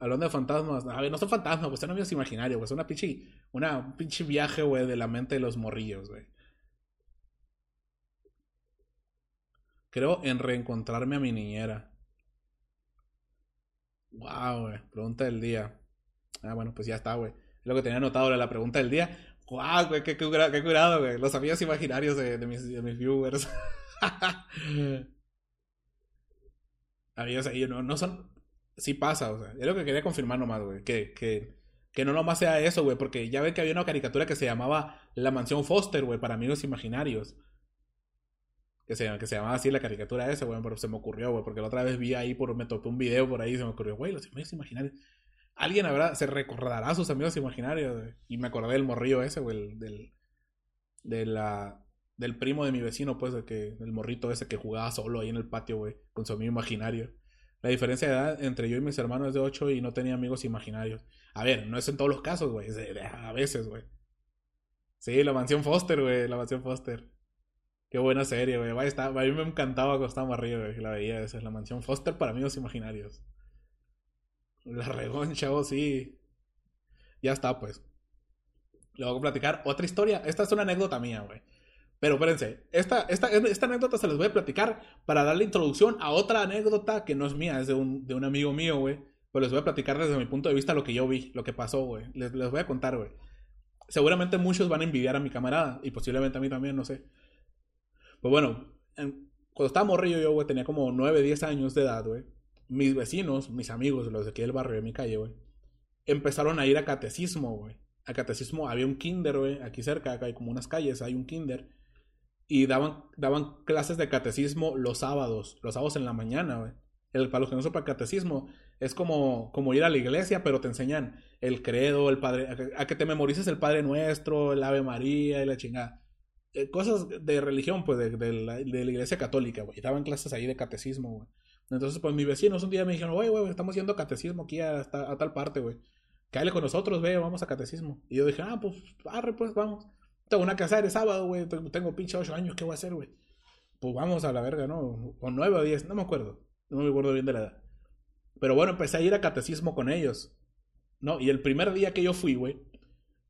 Hablando de fantasmas, a ver, no son fantasmas, pues son amigos imaginarios, güey. Son una pinche, una, un pinche viaje, güey, de la mente de los morrillos, güey. Creo en reencontrarme a mi niñera. Wow, güey. Pregunta del día. Ah, bueno, pues ya está, güey. Lo que tenía anotado la pregunta del día. Wow, güey, qué, curado, güey. Los amigos imaginarios de, mis, de mis viewers. No, no son. Sí pasa, o sea. Es lo que quería confirmar nomás, güey. Que, que, que no nomás sea eso, güey. Porque ya ven que había una caricatura que se llamaba La Mansión Foster, güey, para amigos imaginarios. Que se, que se llamaba así la caricatura esa, güey. Pero se me ocurrió, güey. Porque la otra vez vi ahí, por, me topé un video por ahí y se me ocurrió, güey, los amigos imaginarios. Alguien habrá, se recordará a sus amigos imaginarios, güey. Y me acordé del morrillo ese, güey, del, de la, del primo de mi vecino, pues, el, que, el morrito ese que jugaba solo ahí en el patio, güey, con su amigo imaginario. La diferencia de edad entre yo y mis hermanos es de 8 y no tenía amigos imaginarios. A ver, no es en todos los casos, güey, a veces, güey. Sí, la mansión Foster, güey, la mansión Foster. Qué buena serie, güey. A mí me encantaba cuando estaba arriba, güey, la veía. Esa es la mansión Foster para amigos imaginarios. La regón, chavo, sí. Ya está, pues. Le voy a platicar otra historia. Esta es una anécdota mía, güey. Pero espérense, esta, esta, esta anécdota se les voy a platicar para darle introducción a otra anécdota que no es mía, es de un, de un amigo mío, güey. Pero les voy a platicar desde mi punto de vista lo que yo vi, lo que pasó, güey. Les, les voy a contar, güey. Seguramente muchos van a envidiar a mi camarada y posiblemente a mí también, no sé. Pues bueno, cuando estaba morrillo yo, güey, tenía como 9, 10 años de edad, güey. Mis vecinos, mis amigos, los de aquí del barrio de mi calle, güey, empezaron a ir a catecismo, güey. A catecismo había un kinder, güey, aquí cerca, acá hay como unas calles, hay un kinder y daban, daban clases de catecismo los sábados, los sábados en la mañana, güey. El, para los que no sepan catecismo, es como, como ir a la iglesia, pero te enseñan el credo, el padre, a, que te memorices el Padre Nuestro, el Ave María y la chingada. Eh, cosas de religión, pues, de, de, la, iglesia católica, güey. Daban clases ahí de catecismo, güey. Entonces, pues, mis vecinos un día me dijeron, güey, güey, estamos yendo catecismo aquí a, tal parte, güey. Cállale con nosotros, ve, vamos a catecismo. Y yo dije, ah, pues, arre, pues, vamos. Tengo una casa de sábado, güey. Tengo pinche 8 años, ¿qué voy a hacer, güey? Pues vamos a la verga, ¿no? O 9 o 10, no me acuerdo. No me acuerdo bien de la edad. Pero bueno, empecé a ir a catecismo con ellos. ¿No? Y el primer día que yo fui, güey,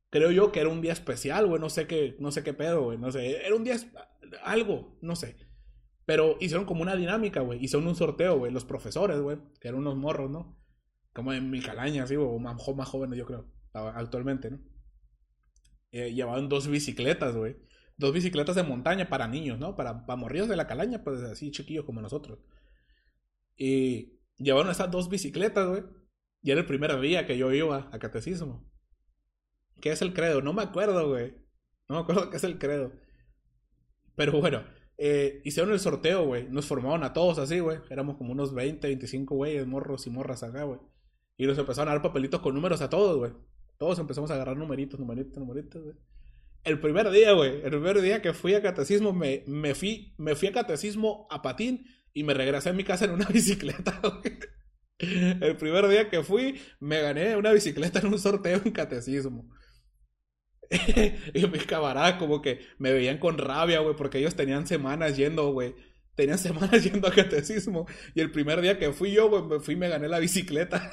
creo yo que era un día especial, güey. No sé qué, no sé qué pedo, güey. No sé. Era un día. Algo, no sé. Pero hicieron como una dinámica, güey. Hicieron un sorteo, güey. Los profesores, güey. Que eran unos morros, ¿no? Como en mi calaña, así, o más, más jóvenes, yo creo. Actualmente, ¿no? Eh, llevaban dos bicicletas, güey. Dos bicicletas de montaña para niños, ¿no? Para, para morrillos de la calaña, pues así chiquillos como nosotros. Y llevaron esas dos bicicletas, güey. Y era el primer día que yo iba a catecismo. ¿Qué es el credo? No me acuerdo, güey. No me acuerdo qué es el credo. Pero bueno, eh, hicieron el sorteo, güey. Nos formaron a todos así, güey. Éramos como unos 20, 25 güeyes, morros y morras acá, güey. Y nos empezaron a dar papelitos con números a todos, güey. Todos empezamos a agarrar numeritos, numeritos, numeritos, güey. El primer día, güey, el primer día que fui a catecismo, me, me, fui, me fui a catecismo a patín y me regresé a mi casa en una bicicleta, güey. El primer día que fui, me gané una bicicleta en un sorteo en catecismo. y mis camaradas como que me veían con rabia, güey, porque ellos tenían semanas yendo, güey. Tenían semanas yendo a catecismo. Y el primer día que fui yo, güey, me fui y me gané la bicicleta.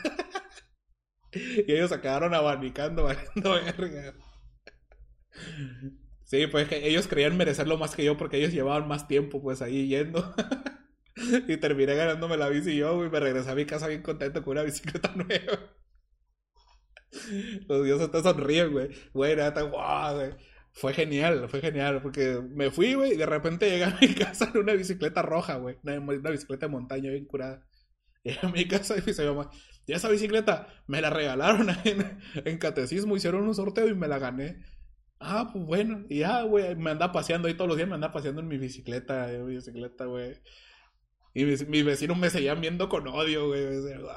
Y ellos se quedaron abanicando, valiendo verga. Sí, pues que ellos creían merecerlo más que yo porque ellos llevaban más tiempo, pues ahí yendo. y terminé ganándome la bici yo, güey. Me regresé a mi casa bien contento con una bicicleta nueva. Los dioses te sonríen, güey. Güey, nada, guau, güey. Fue genial, fue genial, porque me fui, güey, y de repente llegué a mi casa en una bicicleta roja, güey. Una, bicicleta de montaña bien curada. Llegué a mi casa y me dice mamá, y esa bicicleta me la regalaron en, catecismo, hicieron un sorteo y me la gané. Ah, pues bueno, y ya, güey, me anda paseando ahí todos los días, me anda paseando en mi bicicleta, en mi bicicleta, güey. Y mis, vecinos me seguían viendo con odio, güey.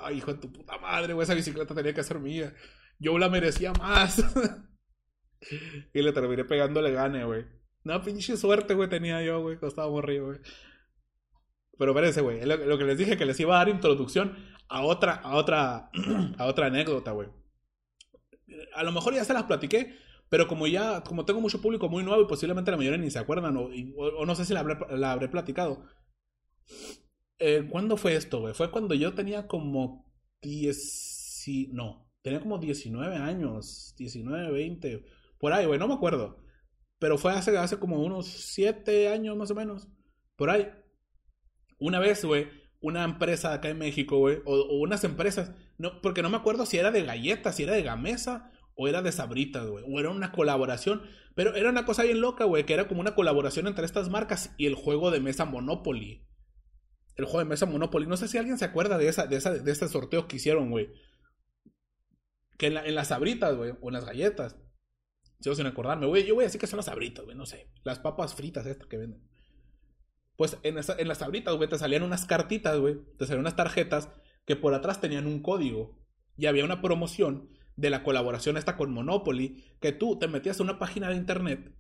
Ay, hijo de tu puta madre, güey, esa bicicleta tenía que ser mía. Yo la merecía más. y le terminé pegándole gane, güey. No, pinche suerte, güey, tenía yo, güey. Costaba morir, güey. Pero espérense, güey. Lo, que les dije que les iba a dar introducción a otra, a otra, a otra anécdota, güey. A lo mejor ya se las platiqué, pero como ya, como tengo mucho público muy nuevo y posiblemente la mayoría ni se acuerdan o, no sé si la habré, la habré platicado. Eh, ¿Cuándo fue esto, güey? Fue cuando yo tenía como 10... No, tenía como 19 años, 19, 20, por ahí, güey, no me acuerdo. Pero fue hace, hace como unos 7 años más o menos, por ahí. Una vez, güey, una empresa acá en México, güey, o, unas empresas, no, porque no me acuerdo si era de galletas, si era de gamesa o era de sabritas, güey, o era una colaboración, pero era una cosa bien loca, güey, que era como una colaboración entre estas marcas y el juego de mesa Monopoly. El juego de mesa Monopoly. No sé si alguien se acuerda de esa, de esa, de ese sorteo que hicieron, güey. Que en, en las sabritas, güey, o en las galletas. Sigo sin acordarme, güey. Yo voy a decir que son las sabritas, güey, no sé. Las papas fritas estas que venden. Pues en, en las sabritas, güey, te salían unas cartitas, güey. Te salían unas tarjetas que por atrás tenían un código. Y había una promoción de la colaboración esta con Monopoly, que tú te metías a una página de internet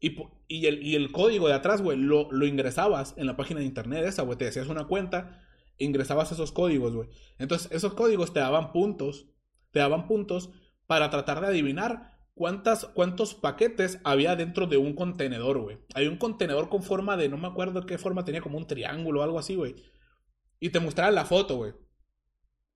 y, y, el, y el, código de atrás, güey, lo, lo, ingresabas en la página de internet esa, güey, te decías una cuenta, ingresabas esos códigos, güey. Entonces, esos códigos te daban puntos, te daban puntos para tratar de adivinar cuántas, cuántos paquetes había dentro de un contenedor, güey. Hay un contenedor con forma de, no me acuerdo qué forma tenía, como un triángulo o algo así, güey. Y te mostraban la foto, güey.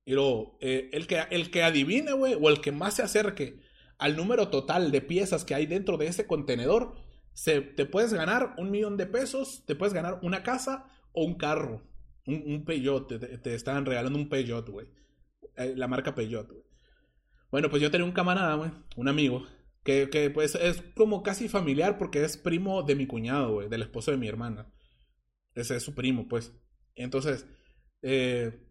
Y luego, eh, el, que, el que adivine, güey, o el que más se acerque al número total de piezas que hay dentro de ese contenedor, se, te puedes ganar un millón de pesos, te puedes ganar una casa o un carro. Un, un te, te, estaban regalando un Peugeot, güey. Eh, la marca Peugeot, güey. Bueno, pues yo tenía un camarada, güey, un amigo, que, que, pues es como casi familiar porque es primo de mi cuñado, güey, del esposo de mi hermana. Ese es su primo, pues. Entonces, eh,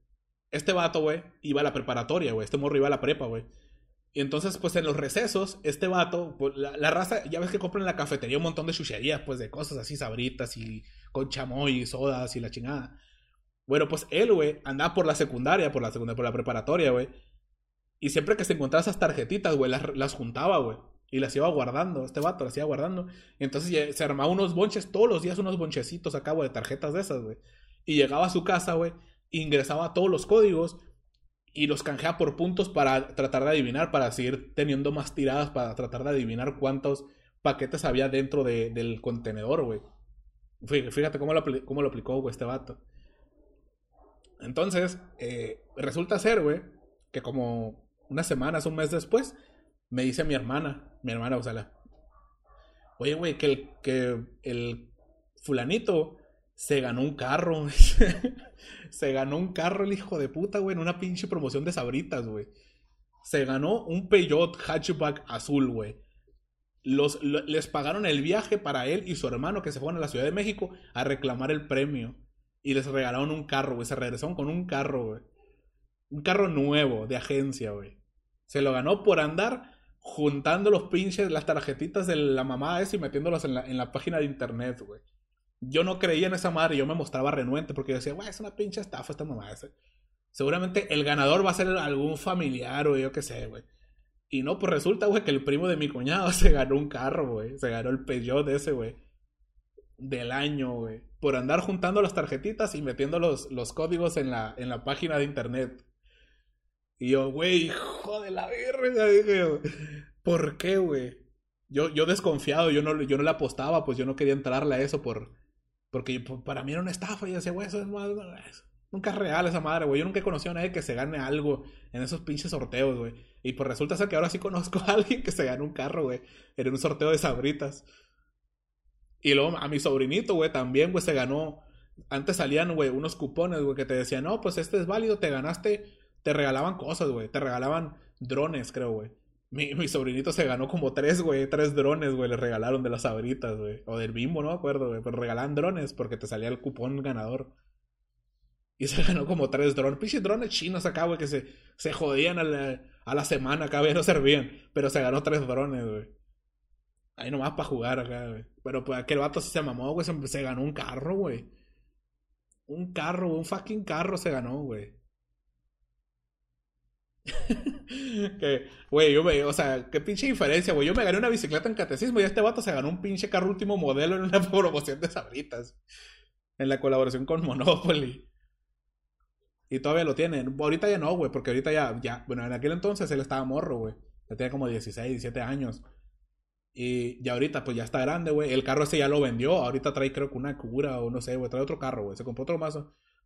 este vato, güey, iba a la preparatoria, güey. Este morro iba a la prepa, güey. Y entonces, pues en los recesos, este vato, pues, la, raza, ya ves que compran en la cafetería un montón de chucherías, pues de cosas así sabritas y con chamoy y sodas y la chingada. Bueno, pues él, güey, andaba por la secundaria, por la secundaria, por la preparatoria, güey. Y siempre que se encontraba esas tarjetitas, güey, las, las juntaba, güey. Y las iba guardando, este vato las iba guardando. Entonces se armaba unos bonches, todos los días unos bonchecitos acá, güey, de tarjetas de esas, güey. Y llegaba a su casa, güey, ingresaba todos los códigos y los canjeaba por puntos para tratar de adivinar, para seguir teniendo más tiradas, para tratar de adivinar cuántos paquetes había dentro de, del contenedor, güey. Fíjate cómo lo, cómo lo aplicó, güey, este vato. Entonces, eh, resulta ser, güey, que como unas semanas, un mes después, me dice mi hermana, mi hermana, o sea. Oye, güey, que el, que el fulanito se ganó un carro. se ganó un carro el hijo de puta, güey, en una pinche promoción de sabritas, güey. Se ganó un Peugeot hatchback azul, güey. Los, les pagaron el viaje para él y su hermano que se fueron a la Ciudad de México a reclamar el premio. Y les regalaron un carro, güey. Se regresaron con un carro, güey. Un carro nuevo, de agencia, güey. Se lo ganó por andar juntando los pinches, las tarjetitas de la mamá esa y metiéndolas en la, en la página de internet, güey yo no creía en esa madre, yo me mostraba renuente porque yo decía, güey, es una pinche estafa esta mamá. Seguramente el ganador va a ser algún familiar o yo qué sé, güey. Y no, pues resulta, güey, que el primo de mi cuñado se ganó un carro, güey. Se ganó el Peugeot de ese, güey. Del año, güey. Por andar juntando las tarjetitas y metiendo los, los códigos en la, en la página de internet. Y yo, güey, hijo de la verga, dije, ¿por qué, güey? yo, yo desconfiado, yo no, yo no le apostaba, pues yo no quería entrarle a eso por, porque pues, para mí era una estafa. Y decía, güey, eso es más, nunca es real esa madre, güey. Yo nunca he conocido a nadie que se gane algo en esos pinches sorteos, güey. Y pues resulta ser que ahora sí conozco a alguien que se gana un carro, güey, en un sorteo de sabritas. Y luego a mi sobrinito, güey, también, güey, se ganó. Antes salían, güey, unos cupones, güey, que te decían, no, pues este es válido, te ganaste. Te regalaban cosas, güey. Te regalaban drones, creo, güey. Mi, sobrinito se ganó como tres, güey, tres drones, güey, le regalaron de las sabritas, güey. O del bimbo, no me acuerdo, güey. Pero regalaban drones porque te salía el cupón ganador. Y se ganó como tres drones. Pinches drones chinos acá, güey, que se, se jodían a la, a la semana acá, güey, no servían. Pero se ganó tres drones, güey. Ahí nomás para jugar acá, güey. Pero pues aquel vato se mamó, güey, se, se ganó un carro, güey. Un carro, un fucking carro se ganó, güey. que, güey, yo me, o sea, qué pinche diferencia, güey. Yo me gané una bicicleta en catecismo y este vato se ganó un pinche carro último modelo en una promoción de sabritas. En la colaboración con Monopoly. Y todavía lo tienen. Ahorita ya no, güey, porque ahorita ya, ya, bueno, en aquel entonces él estaba morro, güey. Ya tenía como 16, 17 años. Y ya ahorita, pues ya está grande, güey. El carro ese ya lo vendió. Ahorita trae, creo que una cura o no sé, güey. Trae otro carro, güey. Se compró otro más,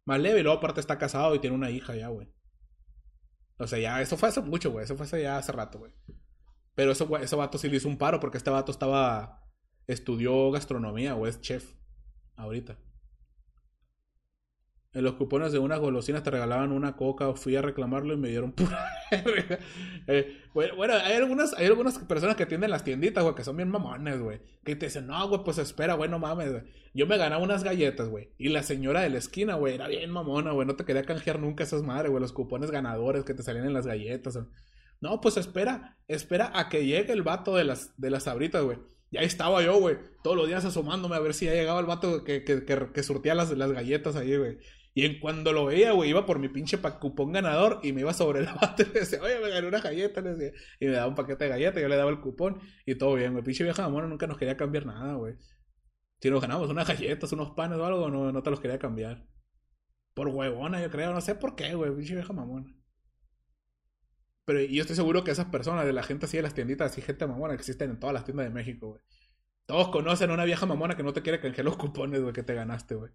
más leve y luego aparte está casado y tiene una hija ya, güey. O sea, ya, eso fue hace mucho, güey. Eso fue hace ya hace rato, güey. Pero eso, ese vato sí le hizo un paro porque este vato estaba. Estudió gastronomía, o es chef. Ahorita. En los cupones de unas golosinas te regalaban una coca. Fui a reclamarlo y me dieron eh, bueno, hay algunas, hay algunas personas que tienen las tienditas, güey, que son bien mamones, güey. Que te dicen, no, güey, pues espera, güey, no mames. Yo me ganaba unas galletas, güey. Y la señora de la esquina, güey, era bien mamona, güey. No te quería canjear nunca esas madres, güey. Los cupones ganadores que te salían en las galletas. No, pues espera, espera a que llegue el vato de las, de las sabritas, güey. Y ahí estaba yo, güey, todos los días asomándome a ver si ya llegaba el vato que, que, que, que surtía las, las galletas ahí, güey. Y en cuando lo veía, güey, iba por mi pinche cupón ganador y me iba sobre el bate le decía, oye, me gané una galleta, le decía. Y me daba un paquete de galletas, yo le daba el cupón y todo bien, güey. Pinche vieja mamona nunca nos quería cambiar nada, güey. Si nos ganamos unas galletas, unos panes o algo, no, no te los quería cambiar. Por huevona, yo creo, no sé por qué, güey, pinche vieja mamona. Pero yo estoy seguro que esas personas, de la gente así de las tienditas, así gente mamona, existen en todas las tiendas de México, güey. Todos conocen a una vieja mamona que no te quiere canjear los cupones, güey, que te ganaste, güey.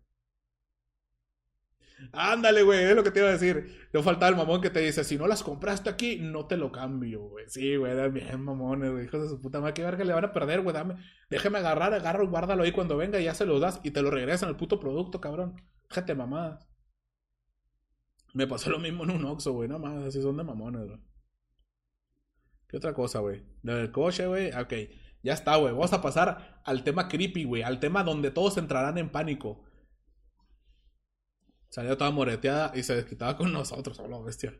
Ándale, güey, es lo que te iba a decir. No faltaba el mamón que te dice, si no las compraste aquí, no te lo cambio, güey. Sí, güey, eran bien mamones, güey. Hijos de su puta madre, qué verga le van a perder, güey. Dame, déjame agarrar, agarro, guárdalo ahí cuando venga y ya se los das y te lo regresan el puto producto, cabrón. Déjate mamadas. Me pasó lo mismo en un Oxxo, güey. No más, así son de mamones, güey. ¿Qué otra cosa, güey? Del coche, güey. Ok, ya está, güey. Vamos a pasar al tema creepy, güey. Al tema donde todos entrarán en pánico. Salía toda moreteada y se desquitaba con nosotros, solo bestia.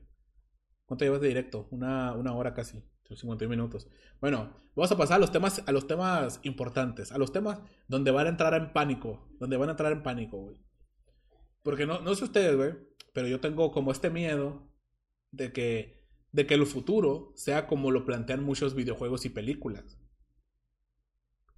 ¿Cuánto llevas de directo? Una, una hora casi, 51 minutos. Bueno, vamos a pasar a los temas, a los temas importantes, a los temas donde van a entrar en pánico, donde van a entrar en pánico, güey. Porque no, no sé ustedes, güey, pero yo tengo como este miedo de que, de que el futuro sea como lo plantean muchos videojuegos y películas.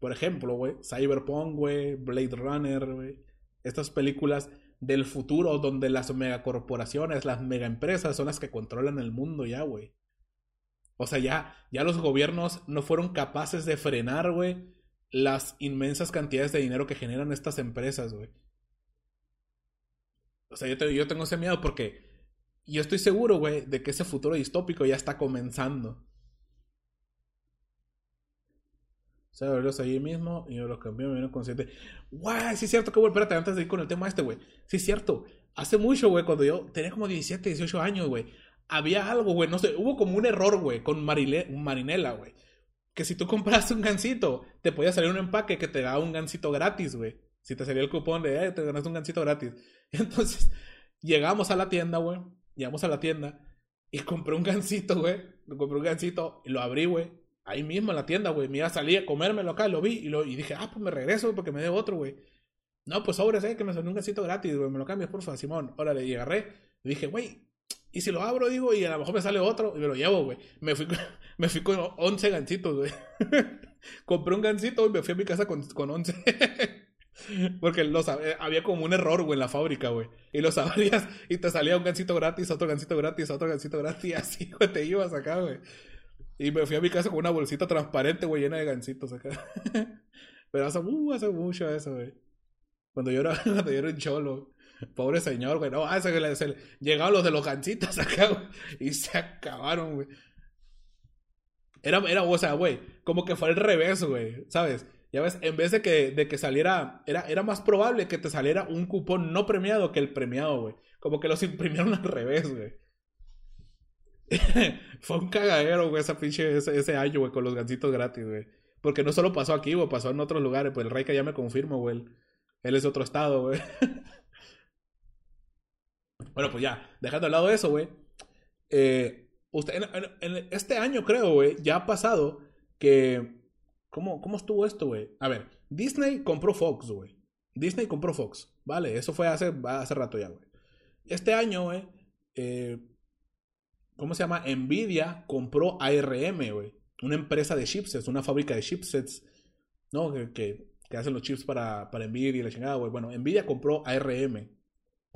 Por ejemplo, güey, Cyberpunk, güey, Blade Runner, güey. Estas películas del futuro donde las megacorporaciones, las megaempresas son las que controlan el mundo ya, güey. O sea, ya, ya los gobiernos no fueron capaces de frenar, güey, las inmensas cantidades de dinero que generan estas empresas, güey. O sea, yo, yo tengo ese miedo porque yo estoy seguro, güey, de que ese futuro distópico ya está comenzando. Sea, verlos allí mismo y yo los cambié, me vino consciente. Guay, sí es cierto, que güey, espérate, antes de ir con el tema este, güey. Sí es cierto. Hace mucho, güey, cuando yo tenía como 17, 18 años, güey. Había algo, güey, no sé, hubo como un error, güey, con Marile, Marinela, güey. Que si tú compraste un gancito, te podía salir un empaque que te daba un gancito gratis, güey. Si te salía el cupón de, eh, te ganaste un gancito gratis. Entonces, llegamos a la tienda, güey. Llegamos a la tienda y compré un gancito, güey. Compré un gancito y lo abrí, güey Ahí mismo en la tienda, güey. Me iba a salir a comérmelo acá, lo vi y, lo, y dije, ah, pues me regreso porque me dé otro, güey. No, pues sobres, eh, que me salió un gasito gratis, güey. Me lo cambias, porfa, Simón. Órale, y agarré. Dije, güey, y si lo abro, digo, y a lo mejor me sale otro y me lo llevo, güey. Me fui, me fui con 11 gancitos, güey. Compré un gancito y me fui a mi casa con, con 11. Porque los, eh, había como un error, güey, en la fábrica, güey. Y lo abrías y te salía un gancito gratis, otro gancito gratis, otro gancito gratis, y así, güey, te ibas acá, güey. Y me fui a mi casa con una bolsita transparente, güey, llena de gancitos acá. Pero hace, uh, hace mucho eso, güey. Cuando yo era, cuando yo era un cholo. Pobre señor, güey. No, hace que le, se, llegaron los de los gancitos acá, güey. Y se acabaron, güey. Era, era, o sea, güey, como que fue al revés, güey. ¿Sabes? Ya ves, en vez de que, de que saliera, era, era más probable que te saliera un cupón no premiado que el premiado, güey. Como que los imprimieron al revés, güey. Fue un cagadero, güey, esa pinche, ese, año, güey, con los gancitos gratis, güey. Porque no solo pasó aquí, güey, pasó en otros lugares. Pues el rey que ya me confirma, güey. Él es otro estado, güey. bueno, pues ya, dejando al lado eso, güey. Eh, usted, este año, creo, güey, ya ha pasado que. ¿Cómo, cómo estuvo esto, güey? A ver, Disney compró Fox, güey. Disney compró Fox. Vale, eso fue hace, hace rato ya, güey. Este año, güey. Eh, ¿Cómo se llama? Nvidia compró ARM, güey. Una empresa de chipsets, una fábrica de chipsets, ¿no? Que, que, hacen los chips para, para Nvidia y la chingada, güey. Bueno, Nvidia compró ARM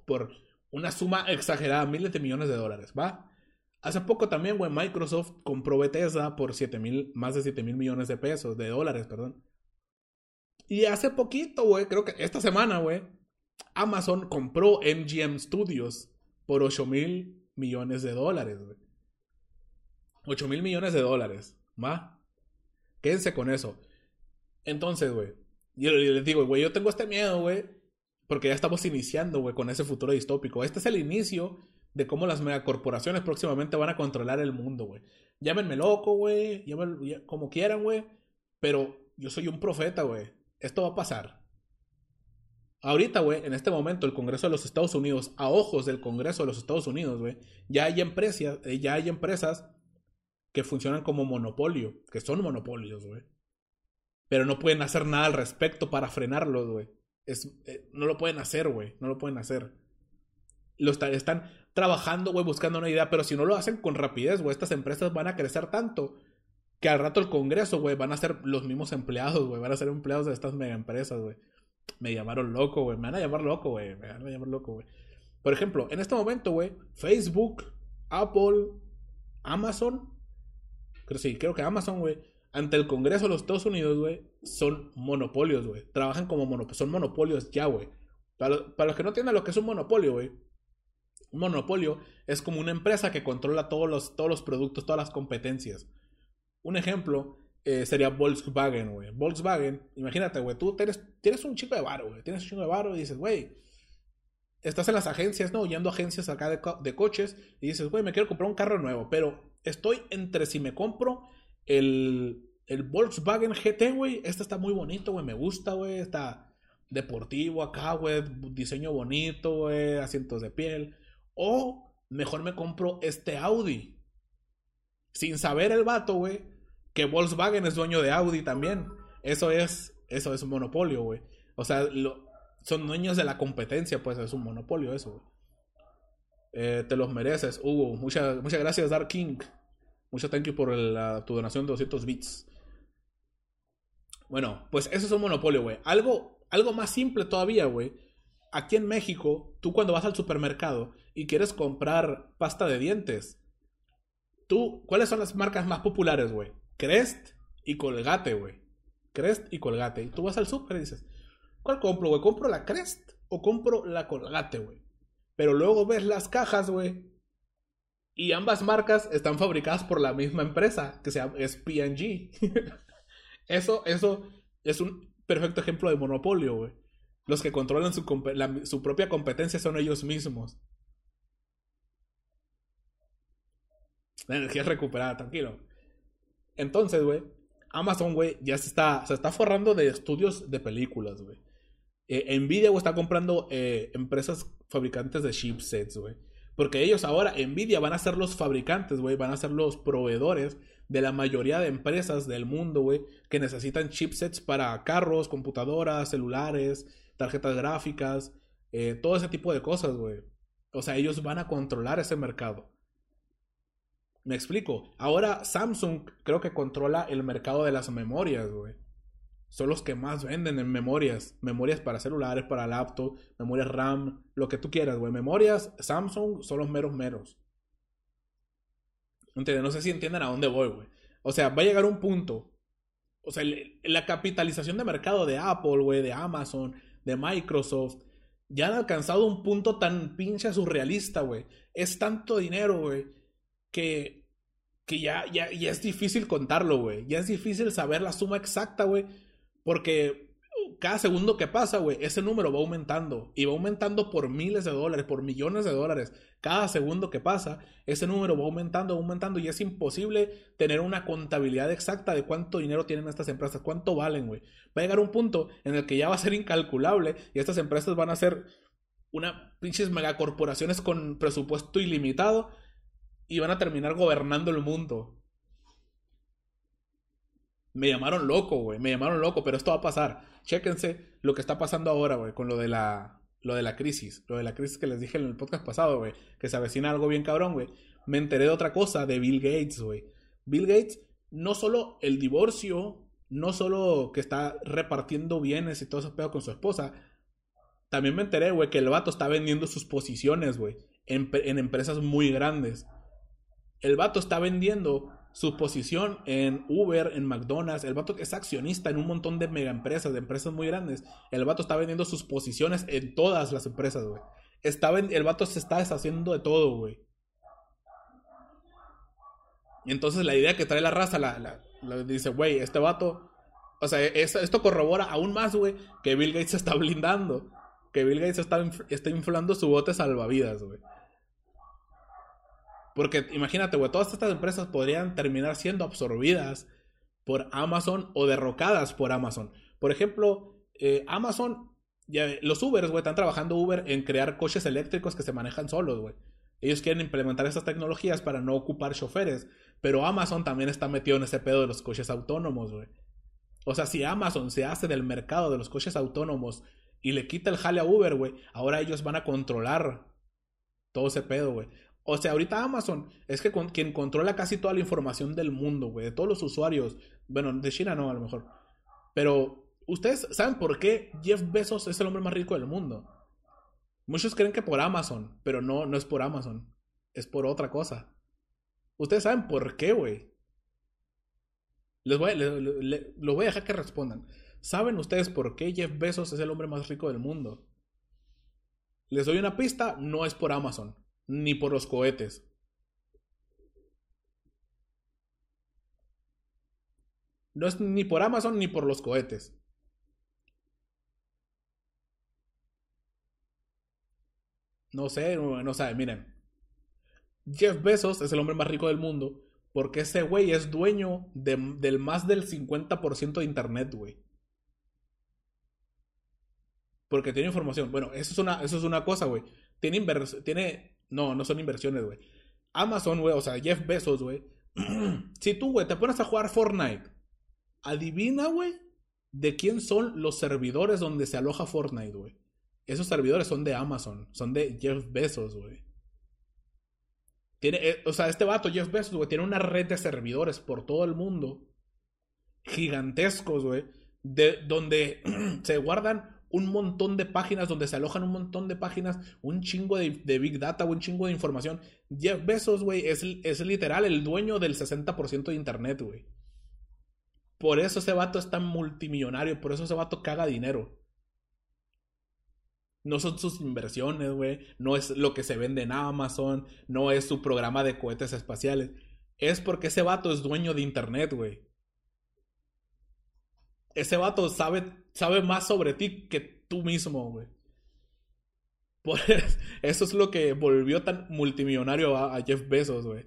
por una suma exagerada, miles de millones de dólares, ¿va? Hace poco también, güey, Microsoft compró Bethesda por 7 mil, más de 7 mil millones de pesos, de dólares, perdón. Y hace poquito, güey, creo que esta semana, güey, Amazon compró MGM Studios por 8 mil millones de dólares, güey. 8 mil millones de dólares, ¿va? Quédense con eso. Entonces, güey, yo les digo, güey, yo tengo este miedo, güey, porque ya estamos iniciando, güey, con ese futuro distópico. Este es el inicio de cómo las megacorporaciones próximamente van a controlar el mundo, güey. Llámenme loco, güey, como quieran, güey, pero yo soy un profeta, güey. Esto va a pasar. Ahorita, güey, en este momento, el Congreso de los Estados Unidos, a ojos del Congreso de los Estados Unidos, güey, ya hay empresas, eh, ya hay empresas que funcionan como monopolio, que son monopolios, güey. Pero no pueden hacer nada al respecto para frenarlos, güey. Eh, no lo pueden hacer, güey. No lo pueden hacer. Están trabajando, güey, buscando una idea, pero si no lo hacen con rapidez, güey, estas empresas van a crecer tanto que al rato el Congreso, güey, van a ser los mismos empleados, güey, van a ser empleados de estas mega empresas, güey. Me llamaron loco, güey. Me van a llamar loco, güey. Me van a llamar loco, güey. Por ejemplo, en este momento, güey, Facebook, Apple, Amazon, creo sí, creo que Amazon, güey, ante el Congreso de los Estados Unidos, güey, son monopolios, güey. Trabajan como monopolios, son monopolios ya, güey. Para, para, los que no entiendan lo que es un monopolio, güey. Un monopolio es como una empresa que controla todos los, todos los productos, todas las competencias. Un ejemplo eh, sería Volkswagen, güey. Volkswagen, imagínate, güey, tú tienes, tienes un chico de varo, güey. Tienes un chico de varo y dices, güey, estás en las agencias, ¿no? Yendo agencias acá de, de coches y dices, güey, me quiero comprar un carro nuevo, pero estoy entre si me compro el, el Volkswagen GT, güey. Este está muy bonito, güey, me gusta, güey. Está deportivo acá, güey. Diseño bonito, güey. Asientos de piel. O mejor me compro este Audi. Sin saber el vato, güey que Volkswagen es dueño de Audi también. Eso es, eso es un monopolio, güey. O sea, son dueños de la competencia, pues es un monopolio eso, eh, te los mereces, Hugo. Muchas, muchas gracias, Dark King. Muchas thank you por la, tu donación de 200 bits. Bueno, pues eso es un monopolio, güey. Algo, algo más simple todavía, güey. Aquí en México, tú cuando vas al supermercado y quieres comprar pasta de dientes, tú, ¿cuáles son las marcas más populares, güey? Crest y Colgate, güey. Crest y Colgate. Y tú vas al súper y dices, ¿cuál compro, güey? ¿Compro la Crest o compro la Colgate, güey? Pero luego ves las cajas, güey. Y ambas marcas están fabricadas por la misma empresa, que se llama, es P&G. eso, eso es un perfecto ejemplo de monopolio, güey. Los que controlan su, su propia competencia son ellos mismos. La energía es recuperada, tranquilo. Entonces, güey, Amazon, güey, ya se está, se está forrando de estudios de películas, güey. Eh, Nvidia, güey, está comprando eh, empresas fabricantes de chipsets, güey. Porque ellos ahora, Nvidia, van a ser los fabricantes, güey, van a ser los proveedores de la mayoría de empresas del mundo, güey, que necesitan chipsets para carros, computadoras, celulares, tarjetas gráficas, eh, todo ese tipo de cosas, güey. O sea, ellos van a controlar ese mercado. Me explico. Ahora Samsung creo que controla el mercado de las memorias, güey. Son los que más venden en memorias. Memorias para celulares, para laptop, memorias RAM, lo que tú quieras, güey. Memorias, Samsung son los meros meros. No sé si entienden a dónde voy, güey. O sea, va a llegar un punto. O sea, la capitalización de mercado de Apple, güey, de Amazon, de Microsoft, ya han alcanzado un punto tan pinche surrealista, güey. Es tanto dinero, güey, que, que ya, ya, es difícil contarlo, güey. Ya es difícil saber la suma exacta, güey. Porque cada segundo que pasa, güey, ese número va aumentando. Y va aumentando por miles de dólares, por millones de dólares. Cada segundo que pasa, ese número va aumentando, aumentando. Y es imposible tener una contabilidad exacta de cuánto dinero tienen estas empresas, cuánto valen, güey. Va a llegar un punto en el que ya va a ser incalculable y estas empresas van a ser una pinches megacorporaciones con presupuesto ilimitado y van a terminar gobernando el mundo. Me llamaron loco, güey. Me llamaron loco, pero esto va a pasar. Chéquense lo que está pasando ahora, güey, con lo de la lo de la crisis, lo de la crisis que les dije en el podcast pasado, güey, que se avecina algo bien cabrón, güey. Me enteré de otra cosa de Bill Gates, güey. Bill Gates no solo el divorcio, no solo que está repartiendo bienes y todo ese pedo con su esposa, también me enteré, güey, que el vato está vendiendo sus posiciones, güey, en empresas muy grandes. El vato está vendiendo su posición en Uber, en McDonald's. El vato es accionista en un montón de mega empresas, de empresas muy grandes. El vato está vendiendo sus posiciones en todas las empresas, güey. el vato se está deshaciendo de todo, güey. Entonces la idea que trae la raza, la, dice, güey, este vato... O sea, esto corrobora aún más, güey, que Bill Gates se está blindando. Que Bill Gates está, está inflando su bote salvavidas, güey. Porque imagínate, güey, todas estas empresas podrían terminar siendo absorbidas por Amazon o derrocadas por Amazon. Por ejemplo, eh, Amazon, ya, los Ubers, güey, están trabajando Uber en crear coches eléctricos que se manejan solos, güey. Ellos quieren implementar estas tecnologías para no ocupar choferes. Pero Amazon también está metido en ese pedo de los coches autónomos, güey. O sea, si Amazon se hace del mercado de los coches autónomos y le quita el jale a Uber, güey, ahora ellos van a controlar todo ese pedo, güey. O sea, ahorita Amazon es que quien controla casi toda la información del mundo, güey, de todos los usuarios. Bueno, de China no, a lo mejor. Pero, ¿ustedes saben por qué Jeff Bezos es el hombre más rico del mundo? Muchos creen que por Amazon, pero no, no es por Amazon. Es por otra cosa. ¿Ustedes saben por qué, güey? Les voy, a dejar que respondan. ¿Saben ustedes por qué Jeff Bezos es el hombre más rico del mundo? Les doy una pista, no es por Amazon ni por los cohetes. No es ni por Amazon ni por los cohetes. No sé, no sabe, miren. Jeff Bezos es el hombre más rico del mundo porque ese güey es dueño del más del 50% de Internet, güey. Porque tiene información. Bueno, eso es una, eso es una cosa, güey. Tiene, tiene no, no son inversiones, güey. Amazon, güey, o sea, Jeff Bezos, güey. si tú, güey, te pones a jugar Fortnite, adivina, güey, de quién son los servidores donde se aloja Fortnite, güey. Esos servidores son de Amazon, son de Jeff Bezos, güey. Tiene, eh, o sea, este vato, Jeff Bezos, güey, tiene una red de servidores por todo el mundo. Gigantescos, güey. De donde se guardan un montón de páginas donde se alojan un montón de páginas, un chingo de, Big Data, un chingo de información. Jeff Bezos, güey, es, es literal el dueño del 60% de Internet, güey. Por eso ese vato es tan multimillonario, por eso ese vato caga dinero. No son sus inversiones, güey. No es lo que se vende en Amazon. No es su programa de cohetes espaciales. Es porque ese vato es dueño de Internet, güey ese vato sabe, sabe más sobre ti que tú mismo, güey. eso es lo que volvió tan multimillonario a, Jeff Bezos, güey.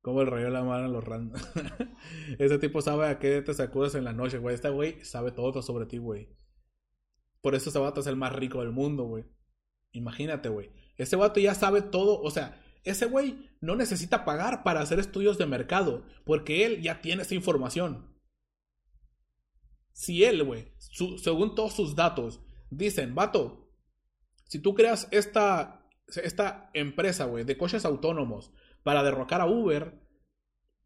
Como el rayo de la mano en los random. Ese tipo sabe a qué te sacudes en la noche, güey. Este güey sabe todo sobre ti, güey. Por eso ese vato es el más rico del mundo, güey. Imagínate, güey. Ese vato ya sabe todo, o sea, ese güey no necesita pagar para hacer estudios de mercado, porque él ya tiene esa información. Si él, güey, según todos sus datos, dicen, vato, si tú creas esta, esta empresa, güey, de coches autónomos para derrocar a Uber,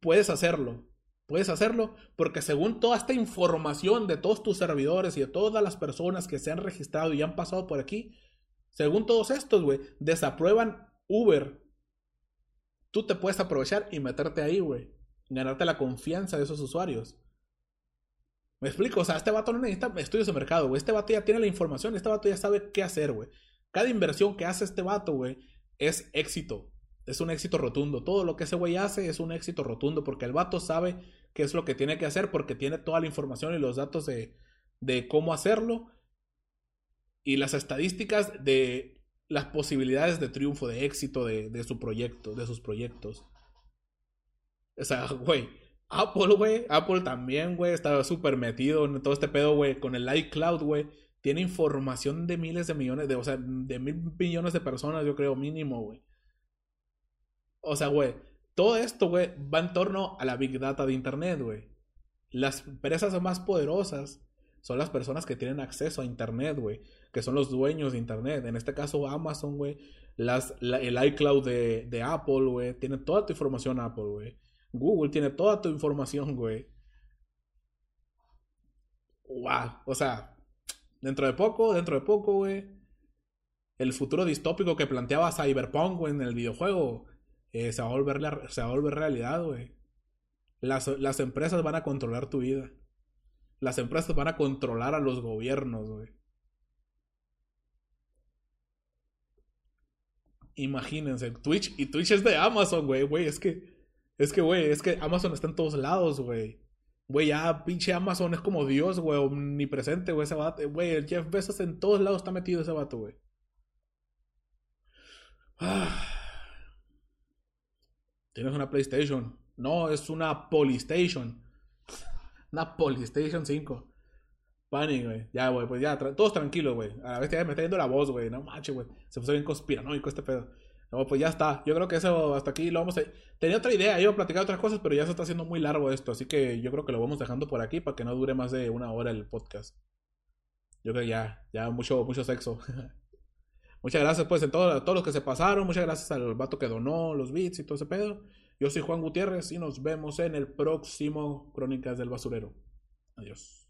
puedes hacerlo. Puedes hacerlo porque según toda esta información de todos tus servidores y de todas las personas que se han registrado y han pasado por aquí, según todos estos, güey, desaprueban Uber tú te puedes aprovechar y meterte ahí, güey. Ganarte la confianza de esos usuarios. Me explico, o sea, este vato no necesita estudios de mercado, güey. Este vato ya tiene la información, este vato ya sabe qué hacer, güey. Cada inversión que hace este vato, güey, es éxito. Es un éxito rotundo. Todo lo que ese güey hace es un éxito rotundo porque el vato sabe qué es lo que tiene que hacer porque tiene toda la información y los datos de, de cómo hacerlo y las estadísticas de las posibilidades de triunfo, de éxito de, de su proyecto, de sus proyectos. O sea, güey, Apple, güey, Apple también, güey, está súper metido en todo este pedo, güey, con el iCloud, güey. Tiene información de miles de millones, de, o sea, de mil millones de personas, yo creo, mínimo, güey. O sea, güey, todo esto, güey, va en torno a la Big Data de Internet, güey. Las empresas más poderosas son las personas que tienen acceso a Internet, güey. Que son los dueños de Internet. En este caso, Amazon, güey. El iCloud de, de Apple, güey. Tiene toda tu información Apple, güey. Google tiene toda tu información, güey. Wow. O sea, dentro de poco, dentro de poco, güey. El futuro distópico que planteaba Cyberpunk, güey, en el videojuego. Eh, se, va a volver se va a volver realidad, güey. Las, las empresas van a controlar tu vida. Las empresas van a controlar a los gobiernos, güey. Imagínense, Twitch, y Twitch es de Amazon, güey, güey, es que es que, güey, es que Amazon está en todos lados, güey. Güey, ya pinche Amazon es como Dios, güey, omnipresente, güey, ese vato. Güey, el Jeff Bezos en todos lados está metido ese vato, güey. Ah. Tienes una PlayStation. No, es una Polystation. Una Polystation 5. Panic, güey. Ya, güey, pues ya, todos tranquilos, güey. A la vez ya me está yendo la voz, güey. No manches, güey. Se puso bien conspiranoico este pedo. No, pues ya está. Yo creo que eso hasta aquí lo vamos a... Tenía otra idea, iba a platicar otras cosas, pero ya se está haciendo muy largo esto, así que yo creo que lo vamos dejando por aquí para que no dure más de una hora el podcast. Yo creo que ya, ya mucho, mucho sexo. muchas gracias pues a todos, a todos los que se pasaron, muchas gracias al vato que donó los bits y todo ese pedo. Yo soy Juan Gutiérrez y nos vemos en el próximo Crónicas del Basurero. Adiós.